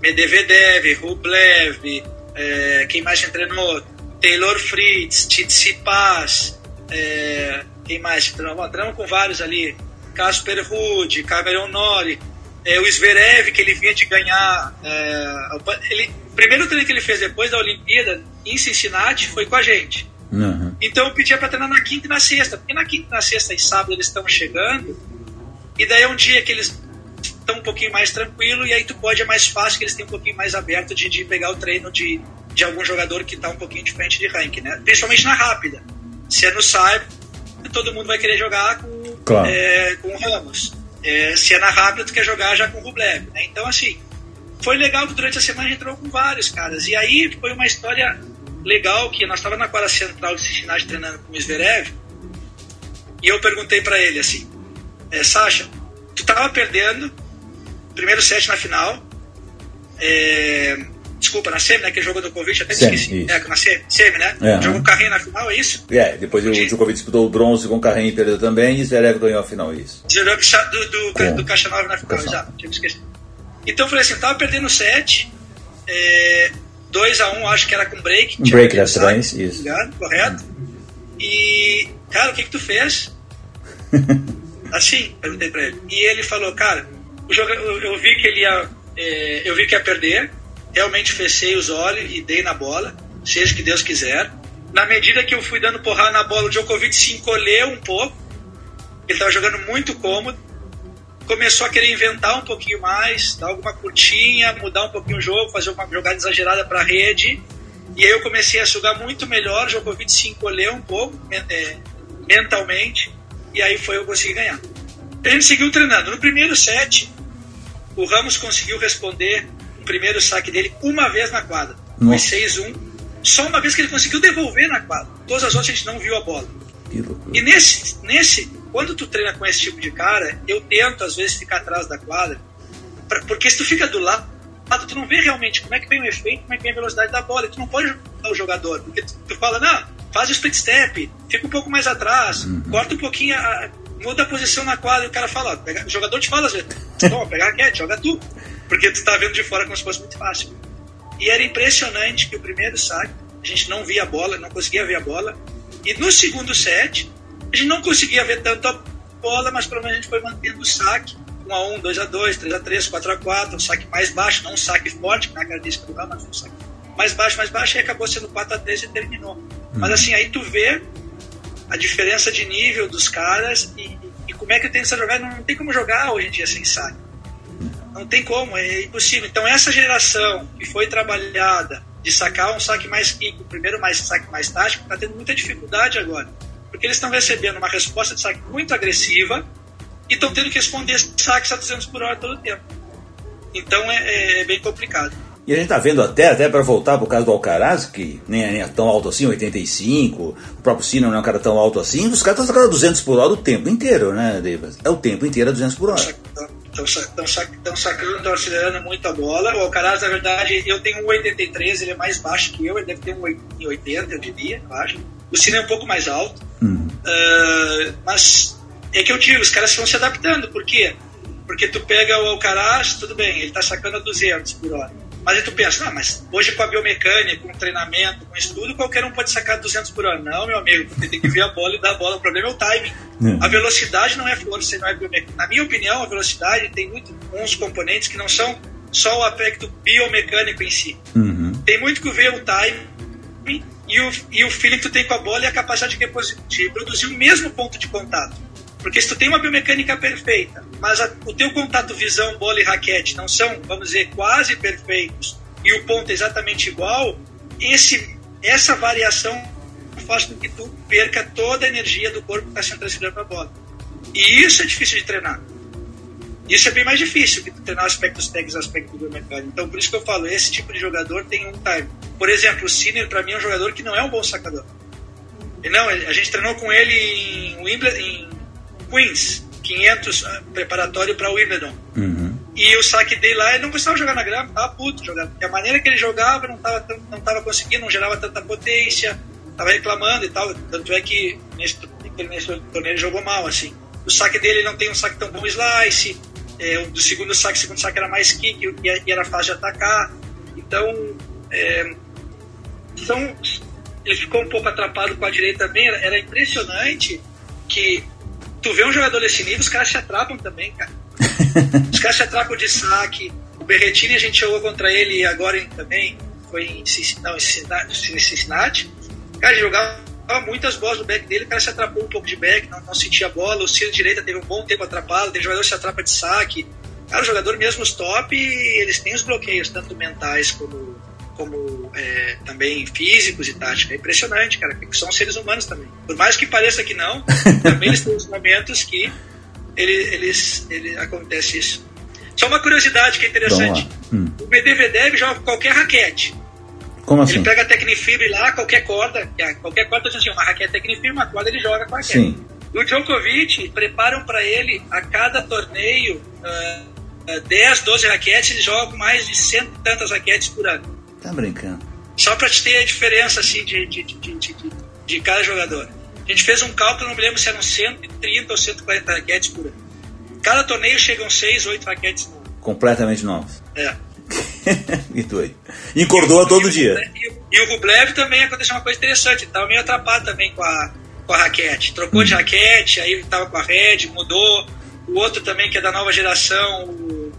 Medvedev, Rublev, é, quem mais treinou? Taylor Fritz, Tsitsipas, é, quem mais? Treinamos com vários ali, Casper Ruud, Cameron Nori, é, o Zverev, que ele vinha de ganhar. É, ele, primeiro treino que ele fez depois da Olimpíada em Cincinnati foi com a gente. Uhum. Então eu pedia para treinar na quinta e na sexta, porque na quinta, na sexta e sábado eles estão chegando, e daí é um dia que eles estão um pouquinho mais tranquilo, e aí tu pode, é mais fácil que eles têm um pouquinho mais aberto de, de pegar o treino de, de algum jogador que está um pouquinho diferente de ranking, né? Principalmente na rápida. Se é no Cyber, todo mundo vai querer jogar com, claro. é, com o Ramos. É, se é na rápida, tu quer jogar já com o Rublev, né? Então, assim, foi legal que durante a semana a gente entrou com vários caras. E aí foi uma história legal que nós estávamos na quadra central de Cincinnati treinando com o Zverev e eu perguntei para ele assim, é, Sasha, tu tava perdendo primeiro set na final, é, desculpa, na semi, né, que jogou do Djokovic, até semi, esqueci, é, na semi, semi né, é, jogou o carrinho na final, é isso? É, depois o Djokovic disputou o bronze com o carrinho e perdeu também e Zverev ganhou a final, isso. Zverev do, do, do, do Caixa Nova na final, exato, tinha esquecido. Então eu falei assim, tava perdendo 7, é, 2 a 1 um, acho que era com break. Break das trás, isso. Ligado? Correto? E, cara, o que que tu fez? assim, perguntei pra ele. E ele falou, cara, o jogo, eu, eu vi que ele ia, é, eu vi que ia perder, realmente fechei os olhos e dei na bola, seja que Deus quiser. Na medida que eu fui dando porrada na bola, o Djokovic se encolheu um pouco, ele estava jogando muito cômodo, começou a querer inventar um pouquinho mais, dar alguma curtinha, mudar um pouquinho o jogo, fazer uma jogada exagerada para a rede. E aí eu comecei a sugar muito melhor, o Djokovic se encolheu um pouco é, mentalmente, e aí foi eu consegui ganhar. A gente seguiu treinando. No primeiro set, o Ramos conseguiu responder o primeiro saque dele uma vez na quadra. Foi 6-1. Só uma vez que ele conseguiu devolver na quadra. Todas as outras a gente não viu a bola. E nesse, nesse quando tu treina com esse tipo de cara, eu tento às vezes ficar atrás da quadra, pra, porque se tu fica do lado, tu não vê realmente como é que vem o efeito, como é que vem a velocidade da bola, e tu não pode ajudar o jogador, porque tu, tu fala, não, faz o split step, fica um pouco mais atrás, uhum. corta um pouquinho, a, muda a posição na quadra, e o cara fala, ó, pega, o jogador te fala às vezes, toma, pegar a cat, joga tu, porque tu tá vendo de fora como se fosse muito fácil. E era impressionante que o primeiro saque, a gente não via a bola, não conseguia ver a bola, e no segundo set, a gente não conseguia ver tanto a bola, mas pelo menos a gente foi mantendo o saque. 1x1, 2x2, 3x3, 4x4, um saque mais baixo, não um saque forte, que na característica do Rama, mas um saque mais baixo, mais baixo, e acabou sendo 4x3 e terminou. Mas assim, aí tu vê a diferença de nível dos caras e, e, como é que o tênis está jogando? Não, não tem como jogar hoje em dia sem saque. Não tem como, é impossível. Então essa geração que foi trabalhada de sacar um saque mais pico, primeiro mais saque mais tático, está tendo muita dificuldade agora. Porque eles estão recebendo uma resposta de saque muito agressiva e estão tendo que responder saques a 200 por hora todo o tempo. Então é, é bem complicado. E a gente está vendo até, até para voltar para o caso do Alcaraz, que nem é, nem é, tão alto assim, 85, o próprio Sino não é um cara tão alto assim, os caras estão sacando 200 por hora o tempo inteiro, né, Davis? É o tempo inteiro a 200 por hora. Estão sacando, estão acelerando muito a bola. O Alcaraz, na verdade, eu tenho um 83, ele é mais baixo que eu, ele deve ter um 80, eu diria, eu acho. O Sino é um pouco mais alto. Uh, mas é que eu digo, os caras estão se adaptando, por quê? Porque tu pega o Alcaraz, tudo bem, ele está sacando a 200 por hora mas aí tu pensa, não, mas hoje com a biomecânica, com treinamento, com estudo, qualquer um pode sacar 200 por ano. Não, meu amigo, você tem que ver a bola e dar a bola. O problema é o timing. É. A velocidade não é força, não é biomecânica. Na minha opinião, a velocidade tem muito, uns componentes que não são só o aspecto biomecânico em si. Uhum. Tem muito que ver o timing e o, e o feeling que tu tem com a bola e a capacidade de, de produzir o mesmo ponto de contato. Porque se tu tem uma biomecânica perfeita, mas a, o teu contato visão, bola e raquete não são, vamos dizer, quase perfeitos, e o ponto é exatamente igual, esse, essa variação faz com que tu perca toda a energia do corpo que está sendo transferida para a bola. E isso é difícil de treinar. Isso é bem mais difícil que treinar aspectos técnicos, aspectos biomecânicos. Então, por isso que eu falo, esse tipo de jogador tem um time. Por exemplo, o Sinner, para mim, é um jogador que não é um bom sacador. Não, a gente treinou com ele em, Wimbledon, em Queens, 500 ah, preparatório para Wimbledon. Uhum. E o saque dele lá, ele não gostava de jogar na grama, tava puto jogando. Porque a maneira que ele jogava não tava, não tava conseguindo, não gerava tanta potência, tava reclamando e tal. Tanto é que nesse, nesse torneio ele jogou mal, assim. O saque dele não tem um saque tão bom slice, é, do segundo saque, o segundo saque era mais kick e era fácil de atacar. Então, é, são, ele ficou um pouco atrapado com a direita também, era, era impressionante que tu vê um jogador desse nível, os caras se atrapam também, cara. os caras se atrapam de saque. O Berretini a gente jogou contra ele agora também, foi em, Cincinnati. Cara, ele jogava muitas bolas no back dele, o cara se atrapou um pouco de back, não, não sentia a bola. O Ciro direita teve um bom tempo atrapado, tem jogador que se atrapa de saque. Cara, o jogador mesmo os top, eles têm os bloqueios, tanto mentais como como é, também físicos e tática. É impressionante, cara, que são seres humanos também. Por mais que pareça que não, também eles têm os momentos que ele, eles, ele, acontece isso. Só uma curiosidade que é interessante. Hum. O Medvedev joga qualquer raquete. Como assim? Ele pega a Tecnifibre lá, qualquer corda, é, qualquer corda, assim, uma raquete Tecnifibre, uma corda ele joga com a raquete. Sim. O Djokovic, preparam para ele a cada torneio uh, 10, 12 raquetes, ele joga mais de cento e tantas raquetes por ano. Tá brincando. Só para te ter a diferença assim, de, de, de, de, de cada jogador. A gente fez um cálculo, não me lembro se eram 130 ou 140 raquetes por ano. Cada torneio chegam 6, 8 raquetes novos. Completamente novos. É. e doido. Encordou todo e dia. E, e, o Rublev também aconteceu uma coisa interessante. Estava meio atrapado também com a, com a raquete. Trocou hum. de raquete, aí estava com a Red, mudou. O outro também, que é da nova geração, o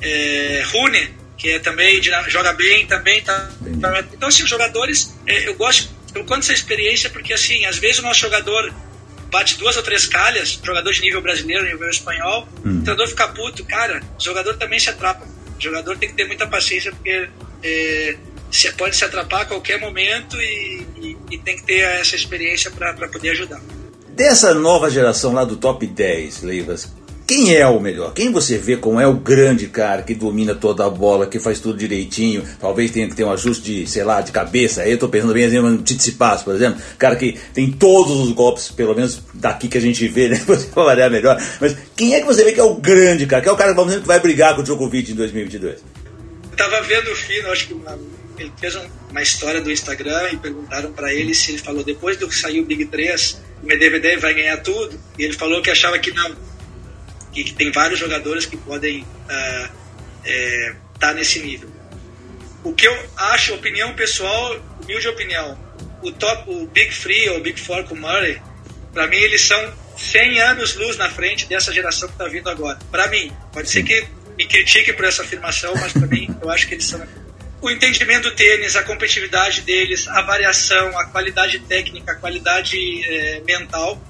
é, Rune, que é também joga bem também. Tá, tá, então, assim, os jogadores, é, eu gosto, eu conto essa experiência porque, assim, às vezes o nosso jogador bate duas ou três calhas, jogador de nível brasileiro, nível espanhol, hum. o treinador fica puto, cara, o jogador também se atrapa. O jogador tem que ter muita paciência porque é, você pode se atrapar a qualquer momento e, e, e tem que ter essa experiência para poder ajudar. Dessa nova geração lá do top 10, Leivas, quem é o melhor? Quem você vê como é o grande cara que domina toda a bola, que faz tudo direitinho? Talvez tenha que ter um ajuste de, sei lá, de cabeça. Eu tô pensando bem exemplo no Tsitsipas, por exemplo. Cara que tem todos os golpes, pelo menos daqui que a gente vê, né? Você vai variar melhor. Mas quem é que você vê que é o grande cara? Que é o cara que vai brigar com o Djokovic em 2022? Eu tava vendo o Fino, acho que ele fez uma história do Instagram e perguntaram para ele se ele falou depois do que saiu o Big 3, o Medvedev vai ganhar tudo. E ele falou que achava que não que, que tem vários jogadores que podem estar uh, é, tá nesse nível. O que eu acho, opinião pessoal, humilde opinião, o top, o Big Free ou Big Four com Murray, para mim eles são 100 anos luz na frente dessa geração que está vindo agora. Para mim, pode ser que me critiquem por essa afirmação, mas para mim eu acho que eles são o entendimento do tênis, a competitividade deles, a variação, a qualidade técnica, a qualidade é, mental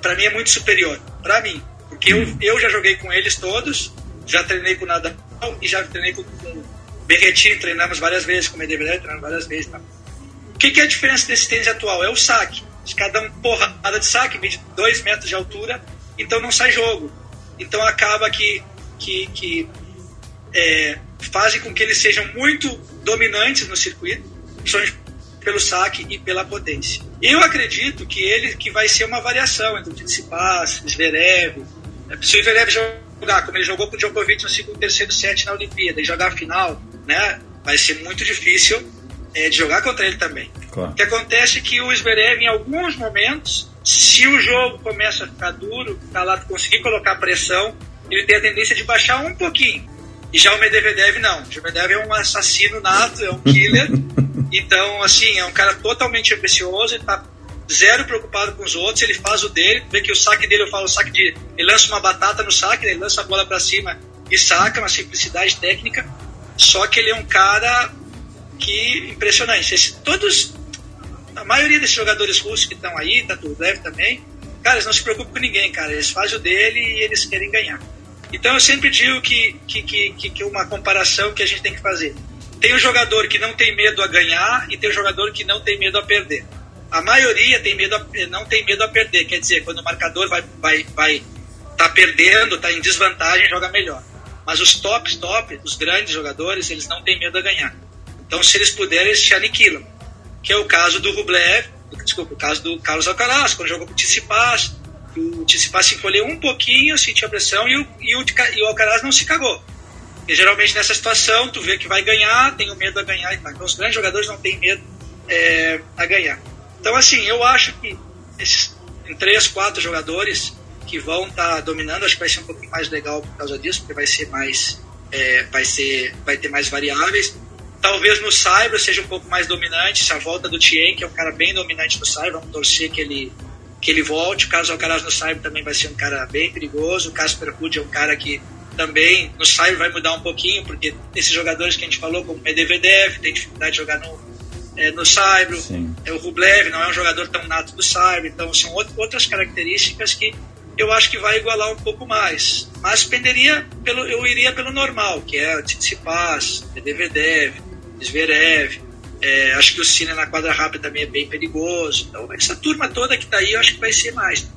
para mim é muito superior. Para mim. Porque eu, eu já joguei com eles todos, já treinei com o Nadal e já treinei com, com o Berretin, treinamos várias vezes, com o Medvedev, treinamos várias vezes. Tá? O que, que é a diferença desse tênis atual? É o saque. Cada um porrada de saque, mede 2 metros de altura, então não sai jogo. Então acaba que, que, que é, fazem com que eles sejam muito dominantes no circuito, pelo saque e pela potência. Eu acredito que ele que vai ser uma variação entre o Tsitsipas, Zverev. Se o Zverev jogar como ele jogou com o Djokovic no segundo, terceiro set na Olimpíada e jogar a final, né, vai ser muito difícil é, de jogar contra ele também. Claro. O que acontece é que o Zverev, em alguns momentos, se o jogo começa a ficar duro, tá lá conseguir colocar pressão, ele tem a tendência de baixar um pouquinho. E já o Medvedev não. O Medvedev é um assassino nato, é um killer. então, assim, é um cara totalmente ambicioso, ele tá zero preocupado com os outros, ele faz o dele, vê que o saque dele, eu falo o saque de. Ele lança uma batata no saque, ele lança a bola para cima e saca, uma simplicidade técnica. Só que ele é um cara que impressionante. Esse, todos, a maioria desses jogadores russos que estão aí, tá tudo leve também, cara, eles não se preocupam com ninguém, cara. Eles fazem o dele e eles querem ganhar. Então eu sempre digo que, que, que, que uma comparação que a gente tem que fazer. Tem o jogador que não tem medo a ganhar e tem o jogador que não tem medo a perder. A maioria tem medo a, não tem medo a perder, quer dizer, quando o marcador vai vai vai tá perdendo, tá em desvantagem, joga melhor. Mas os tops, top, os grandes jogadores, eles não têm medo a ganhar. Então, se eles puderem, eles se aniquilam. Que é o caso do Rublev, desculpa, o caso do Carlos Alcaraz, quando jogou com o Tsitsipas, o Tsitsipas se encolheu um pouquinho, sentiu a pressão e o, e o, e o Alcaraz não se cagou. E geralmente nessa situação, tu vê que vai ganhar, tem o medo a ganhar e tal. Então os grandes jogadores não têm medo é, a ganhar. Então assim, eu acho que esses três, quatro jogadores que vão estar tá dominando, acho que vai ser um pouquinho mais legal por causa disso, porque vai ser mais, é, vai ser, vai ter mais variáveis. Talvez no Cyber seja um pouco mais dominante, se a volta do Tien, que é um cara bem dominante no Cyber, vamos torcer que ele que ele volte. O caso Alcaraz no Cyber também vai ser um cara bem perigoso. O Casper Ruud é um cara que também no Cyber vai mudar um pouquinho, porque esses jogadores que a gente falou, como o Medvedev, tem dificuldade de jogar no, é, no Cyber. É, o Rublev não é um jogador tão nato do Cyber. Então são outras características que eu acho que vai igualar um pouco mais. Mas penderia pelo, eu iria pelo normal, que é o Tsitsipas, Medvedev, Zverev, é, acho que o Cine na quadra rápida também é bem perigoso. Então, essa turma toda que está aí, eu acho que vai ser mais.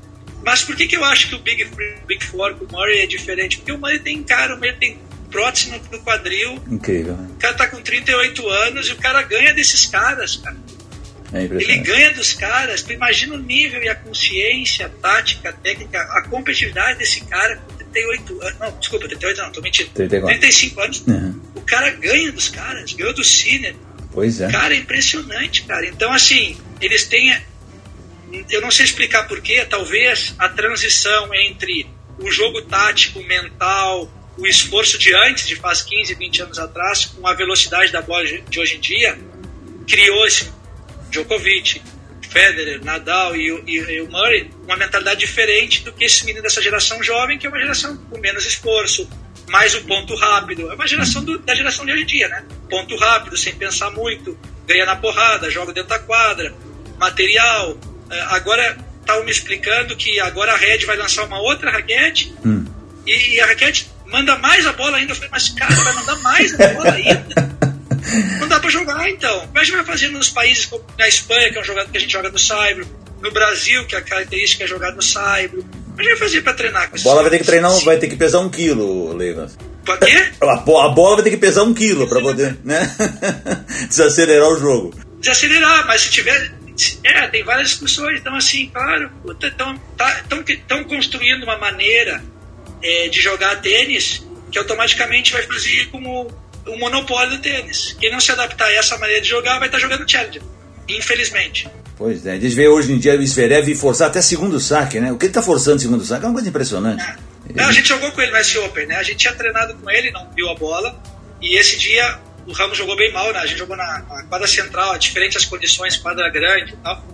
Mas por que, que eu acho que o Big, Big Four com o Murray é diferente? Porque o Murray tem cara, o Murray tem prótese no, no quadril. Incrível. Né? O cara tá com 38 anos e o cara ganha desses caras, cara. É Ele ganha dos caras. Tu imagina o nível e a consciência, a tática, a técnica, a competitividade desse cara com 38 anos. Não, desculpa, 38 não, tô mentindo. 34. 35 anos. Uhum. O cara ganha dos caras, ganhou do Cine Pois é. Cara, é impressionante, cara. Então, assim, eles têm. Eu não sei explicar porquê, talvez a transição entre o jogo tático, mental, o esforço de antes, de faz 15, 20 anos atrás, com a velocidade da bola de hoje em dia, criou esse Djokovic, Federer, Nadal e o, e o Murray uma mentalidade diferente do que esse menino dessa geração jovem, que é uma geração com menos esforço, mais o ponto rápido. É uma geração do, da geração de hoje em dia, né? Ponto rápido, sem pensar muito, ganha na porrada, joga dentro da quadra, material. É, agora estavam me explicando que agora a Red vai lançar uma outra raquete hum. e, e, a raquete manda mais a bola ainda. Eu falei, mas cara, vai mandar mais a bola ainda? Não dá para jogar então. Como é que vai fazer nos países como na Espanha, que é um jogador que a gente joga no Saibro, no Brasil, que a característica é jogar no Saibro, mas vai fazer pra treinar com A bola vai ter que treinar, vai ter que pesar um quilo, Leivas. Pra quê? A, a bola vai ter que pesar um quilo pra poder, né? Desacelerar o jogo. Desacelerar, mas se tiver. É, tem várias discussões. Então, assim, claro, estão tá, construindo uma maneira é, de jogar tênis que automaticamente vai fazer como o monopólio do tênis. Quem não se adaptar a essa maneira de jogar vai estar jogando Challenger. Infelizmente. Pois é, a gente vê hoje em dia o Zverev forçar até segundo saque, né? O que ele tá forçando segundo saque é uma coisa impressionante. É. Não, a gente jogou com ele no S Open, né? A gente tinha treinado com ele, não viu a bola. E esse dia o Ramos jogou bem mal, né? A gente jogou na, na quadra central, diferente as condições, quadra grande e tal.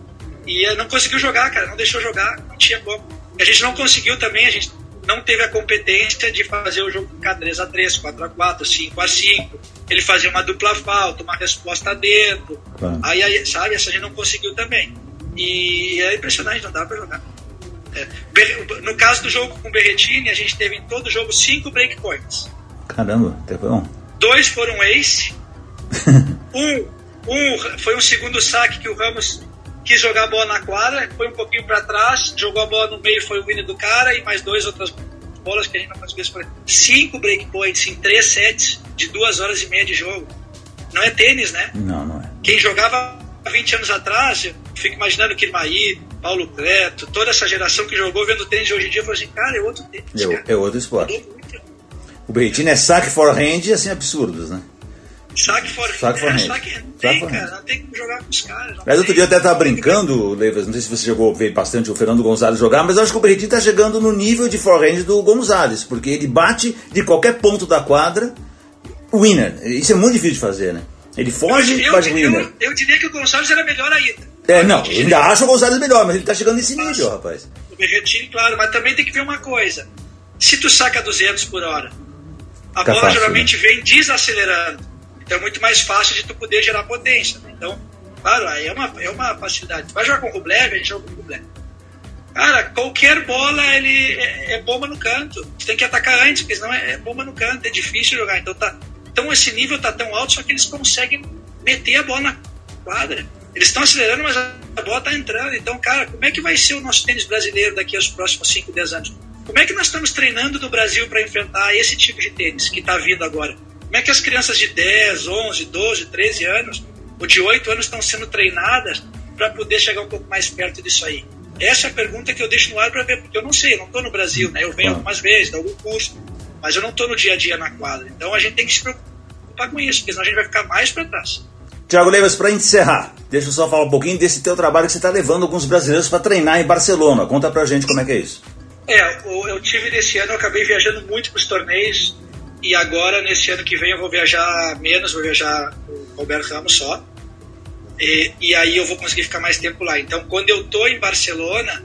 E não conseguiu jogar, cara, não deixou jogar, não tinha como. A gente não conseguiu também, a gente não teve a competência de fazer o jogo ficar 3x3, 4x4, 5x5. Ele fazia uma dupla falta, uma resposta dentro. Aí, aí, sabe, essa gente não conseguiu também. E é impressionante, não dá pra jogar. É. No caso do jogo com o Berretini, a gente teve em todo jogo cinco breakpoints. Caramba, teve um. Dois foram ace. um, um foi um segundo saque que o Ramos quis jogar a bola na quadra, foi um pouquinho para trás, jogou a bola no meio, foi o winner do cara, e mais dois outras bolas que a gente não conseguiu escolher. Cinco breakpoints em três sets de duas horas e meia de jogo. Não é tênis, né? Não, não é. Quem jogava 20 anos atrás, eu fico imaginando que Kirmaí, Paulo Creto, toda essa geração que jogou vendo tênis de hoje em dia, falou assim, cara, é outro tênis. É, é outro esporte. O Berrettini é saque forehand, assim, absurdos, né? Saque for, saque for é, hand. Saque, não tem, cara. Tem como jogar com os caras. Mas outro dia eu até estava brincando, Leivas, não sei se você jogou, veio bastante o Fernando Gonzalez jogar, mas eu acho que o Berrettini está chegando no nível de forehand do Gonzalez, porque ele bate de qualquer ponto da quadra, winner. Isso é muito difícil de fazer, né? Ele foge e faz winner. Eu, eu, diria que o Gonçalves era melhor ainda. É, não, eu ainda acho o Gonçalves melhor, mas ele está chegando nesse nível, rapaz. O Berrettini, claro, mas também tem que ver uma coisa. Se tu saca 200 por hora, a Fica bola fácil, geralmente né? vem desacelerando. Então é muito mais fácil de tu poder gerar potência. Né? Então, claro, aí é uma, é uma facilidade. Tu vai jogar com o Rublev, a gente joga com o Rublev. Cara, qualquer bola ele é, é, bomba no canto. Tu tem que atacar antes, porque senão é, é, bomba no canto, é difícil jogar. Então, tá, então esse nível tá tão alto, só que eles conseguem meter a bola na quadra. Eles estão acelerando, mas a bola tá entrando. Então, cara, como é que vai ser o nosso tênis brasileiro daqui aos próximos 5, 10 anos? Como é que nós estamos treinando no Brasil para enfrentar esse tipo de tênis que está vindo agora? Como é que as crianças de 10, 11, 12, 13 anos, ou de 8 anos, estão sendo treinadas para poder chegar um pouco mais perto disso aí? Essa é a pergunta que eu deixo no ar para ver, porque eu não sei, eu não estou no Brasil, né? Eu venho algumas vezes, dou algum curso, mas eu não estou no dia a dia na quadra. Então a gente tem que se preocupar com isso, porque senão a gente vai ficar mais para trás. Tiago Leivas, para encerrar, deixa eu só falar um pouquinho desse teu trabalho que você está levando alguns brasileiros para treinar em Barcelona. Conta pra gente como é que é isso. É, eu tive nesse ano, eu acabei viajando muito para os torneios, e agora, nesse ano que vem, eu vou viajar menos, vou viajar o Roberto Ramos só. E, e aí eu vou conseguir ficar mais tempo lá. Então, quando eu tô em Barcelona,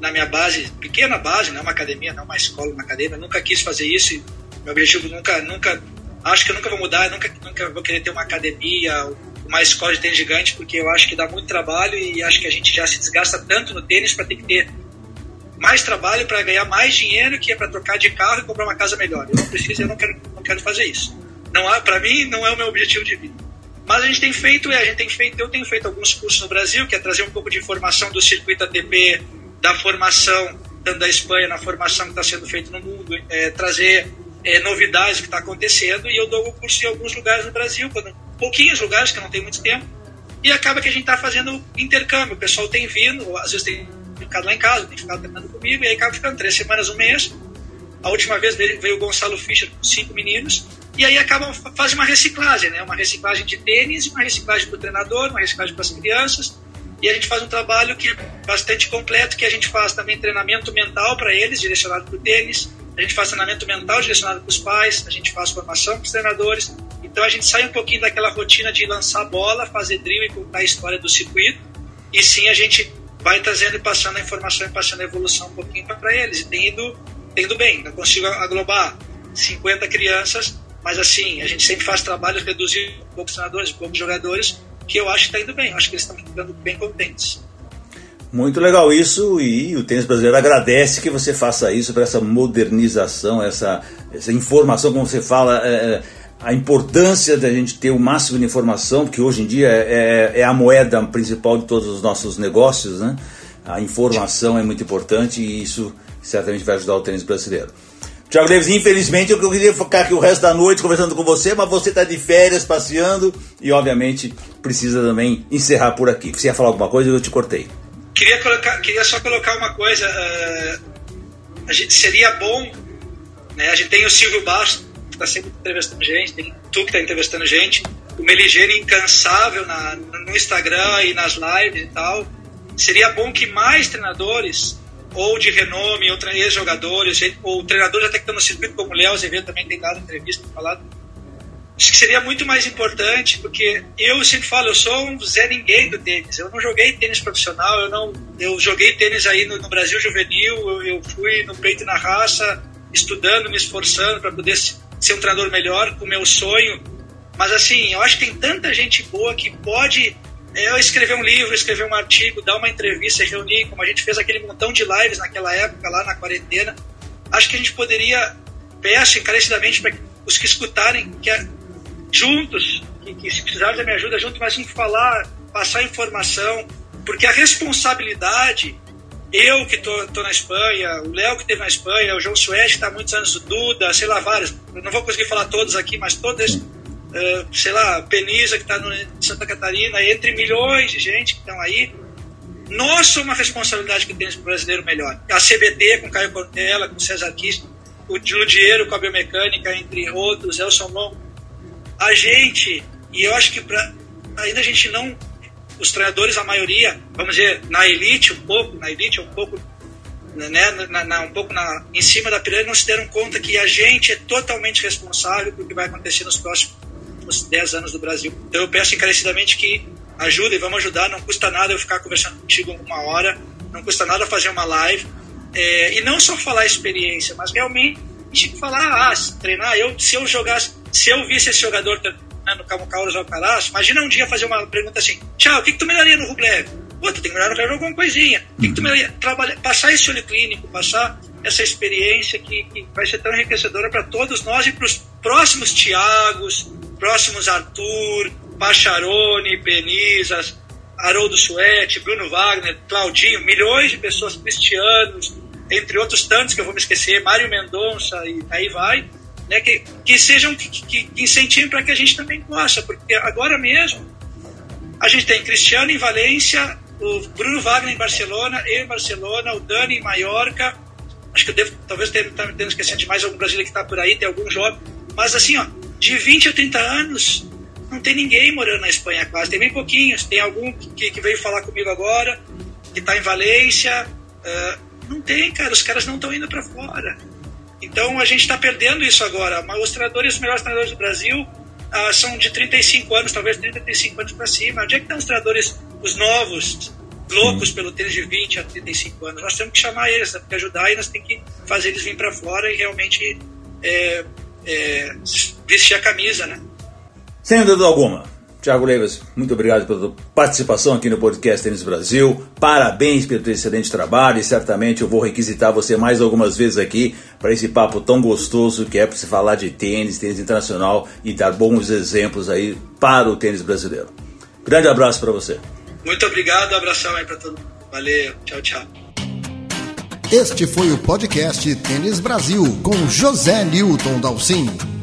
na minha base, pequena base, não é uma academia, não é uma escola, uma academia, nunca quis fazer isso. meu objetivo nunca, nunca, acho que eu nunca vou mudar, nunca, nunca vou querer ter uma academia, uma escola de tênis gigante, porque eu acho que dá muito trabalho e acho que a gente já se desgasta tanto no tênis para ter que ter mais trabalho para ganhar mais dinheiro que é para trocar de carro e comprar uma casa melhor. Eu não preciso, eu não quero, não quero fazer isso. Não há, para mim, não é o meu objetivo de vida. Mas a gente tem feito, é, a gente tem feito, eu tenho feito alguns cursos no Brasil, que é trazer um pouco de informação do circuito ATP, da formação tanto da Espanha, na formação que está sendo feita no mundo, é, trazer é, novidades que está acontecendo. E eu dou o curso em alguns lugares no Brasil, quando, pouquinhos lugares que não tenho muito tempo. E acaba que a gente está fazendo intercâmbio. O pessoal tem vindo, às vezes tem ficado lá em casa, tem ficado treinando comigo, e aí acaba ficando três semanas, um mês. A última vez veio o Gonçalo Fischer com cinco meninos, e aí acabam fazendo uma reciclagem, né? Uma reciclagem de tênis, uma reciclagem para o treinador, uma reciclagem para as crianças. E a gente faz um trabalho que é bastante completo, que a gente faz também treinamento mental para eles, direcionado para o tênis. A gente faz treinamento mental direcionado para os pais, a gente faz formação para os treinadores. Então a gente sai um pouquinho daquela rotina de lançar bola, fazer drill e contar a história do circuito. E sim a gente vai trazendo e passando a informação e passando a evolução um pouquinho para eles. E tem ido, tem ido bem. Não consigo aglobar 50 crianças, mas assim, a gente sempre faz trabalhos reduzir poucos treinadores, poucos jogadores, que eu acho que está indo bem. Eu acho que eles estão ficando bem contentes. Muito legal isso e o tênis brasileiro agradece que você faça isso para essa modernização, essa, essa informação, como você fala, é, é a importância da gente ter o máximo de informação, porque hoje em dia é, é, é, a moeda principal de todos os nossos negócios, né? A informação é muito importante e isso certamente vai ajudar o tênis brasileiro. Tiago Neves, infelizmente eu queria ficar aqui o resto da noite conversando com você, mas você está de férias, passeando e obviamente precisa também encerrar por aqui. Você ia falar alguma coisa eu te cortei. Queria, colocar, queria só colocar uma coisa. Uh, a gente, seria bom, né? A gente tem o Silvio Bastos, que está sempre entrevistando gente, tem tu que está entrevistando gente, o Meligene incansável na, no Instagram e nas lives e tal. Seria bom que mais treinadores, ou de renome, ou ex-jogadores, ou treinadores até que estão no circuito, como o Léo Azevedo também tem dado entrevista, falado. Acho que seria muito mais importante, porque eu sempre falo, eu sou um Zé Ninguém do tênis. Eu não joguei tênis profissional, eu não, eu joguei tênis aí no, no Brasil juvenil, eu, eu, fui no peito e na raça, estudando, me esforçando para poder ser um treinador melhor, o meu sonho. Mas assim, eu acho que tem tanta gente boa que pode é escrever um livro, escrever um artigo, dar uma entrevista, reunir, como a gente fez aquele montão de lives naquela época, lá na quarentena. Acho que a gente poderia, peço encarecidamente para os que escutarem, que é, juntos, que, que se precisarem da minha ajuda, juntos, mas em falar, passar informação, porque a responsabilidade eu que tô, tô na Espanha, o Léo que esteve na Espanha, o João Suede que está há muitos anos, o Duda, sei lá, vários. Eu não vou conseguir falar todos aqui, mas todas, uh, sei lá, Penisa que está em Santa Catarina, entre milhões de gente que estão aí. Nós somos uma responsabilidade que temos para o brasileiro melhor. A CBT com Caio Cortella, com César Kiss, o Ludiero com a biomecânica, entre outros, Elson Longo. A gente, e eu acho que pra, ainda a gente não os treinadores, a maioria, vamos dizer, na elite um pouco, na elite um pouco, né, na, na, um pouco na, em cima da pirâmide, não se deram conta que a gente é totalmente responsável pelo que vai acontecer nos próximos 10 anos do Brasil. Então eu peço encarecidamente que ajudem, vamos ajudar, não custa nada eu ficar conversando contigo uma hora, não custa nada fazer uma live, é, e não só falar experiência, mas realmente falar, ah, treinar, eu, se eu jogasse, se eu visse esse jogador né, no Carlos Alcaraz, imagina um dia fazer uma pergunta assim, tchau, o que, que tu melhoraria no Rublev? Pô, tu tem que melhorar no Rublev alguma coisinha. O que, que tu melhoraria? Trabalhar, passar esse olho clínico, passar essa experiência que, que vai ser tão enriquecedora para todos nós e para os próximos Tiagos, próximos Arthur, Pacharone, Benizas, Haroldo Suete, Bruno Wagner, Claudinho, milhões de pessoas, cristianos, entre outros tantos que eu vou me esquecer, Mário Mendonça e aí vai né, que, que sejam que, que, que incentivem para que a gente também possa, porque agora mesmo a gente tem Cristiano em Valência, o Bruno Wagner em Barcelona, eu em Barcelona, o Dani em Maiorca, acho que eu devo, talvez tenha tá me esquecendo de mais algum brasileiro que está por aí, tem algum jovem, mas assim, ó, de 20 a 30 anos, não tem ninguém morando na Espanha quase, tem bem pouquinhos, tem algum que, que veio falar comigo agora, que está em Valência, uh, não tem, cara, os caras não estão indo para fora. Então a gente está perdendo isso agora. Os treinadores, os melhores treinadores do Brasil ah, são de 35 anos, talvez 35 anos para cima. Onde é que estão os treinadores, os novos, loucos pelo tênis de 20 a 35 anos? Nós temos que chamar eles, temos que ajudar e nós temos que fazer eles vir para fora e realmente é, é, vestir a camisa, né? Sem dúvida alguma. Tiago Leivas, muito obrigado pela participação aqui no podcast Tênis Brasil. Parabéns pelo excelente trabalho e certamente eu vou requisitar você mais algumas vezes aqui para esse papo tão gostoso que é para se falar de tênis, tênis internacional e dar bons exemplos aí para o tênis brasileiro. Grande abraço para você. Muito obrigado, um abração aí para todo mundo. Valeu, tchau, tchau. Este foi o podcast Tênis Brasil com José Newton Dalcin.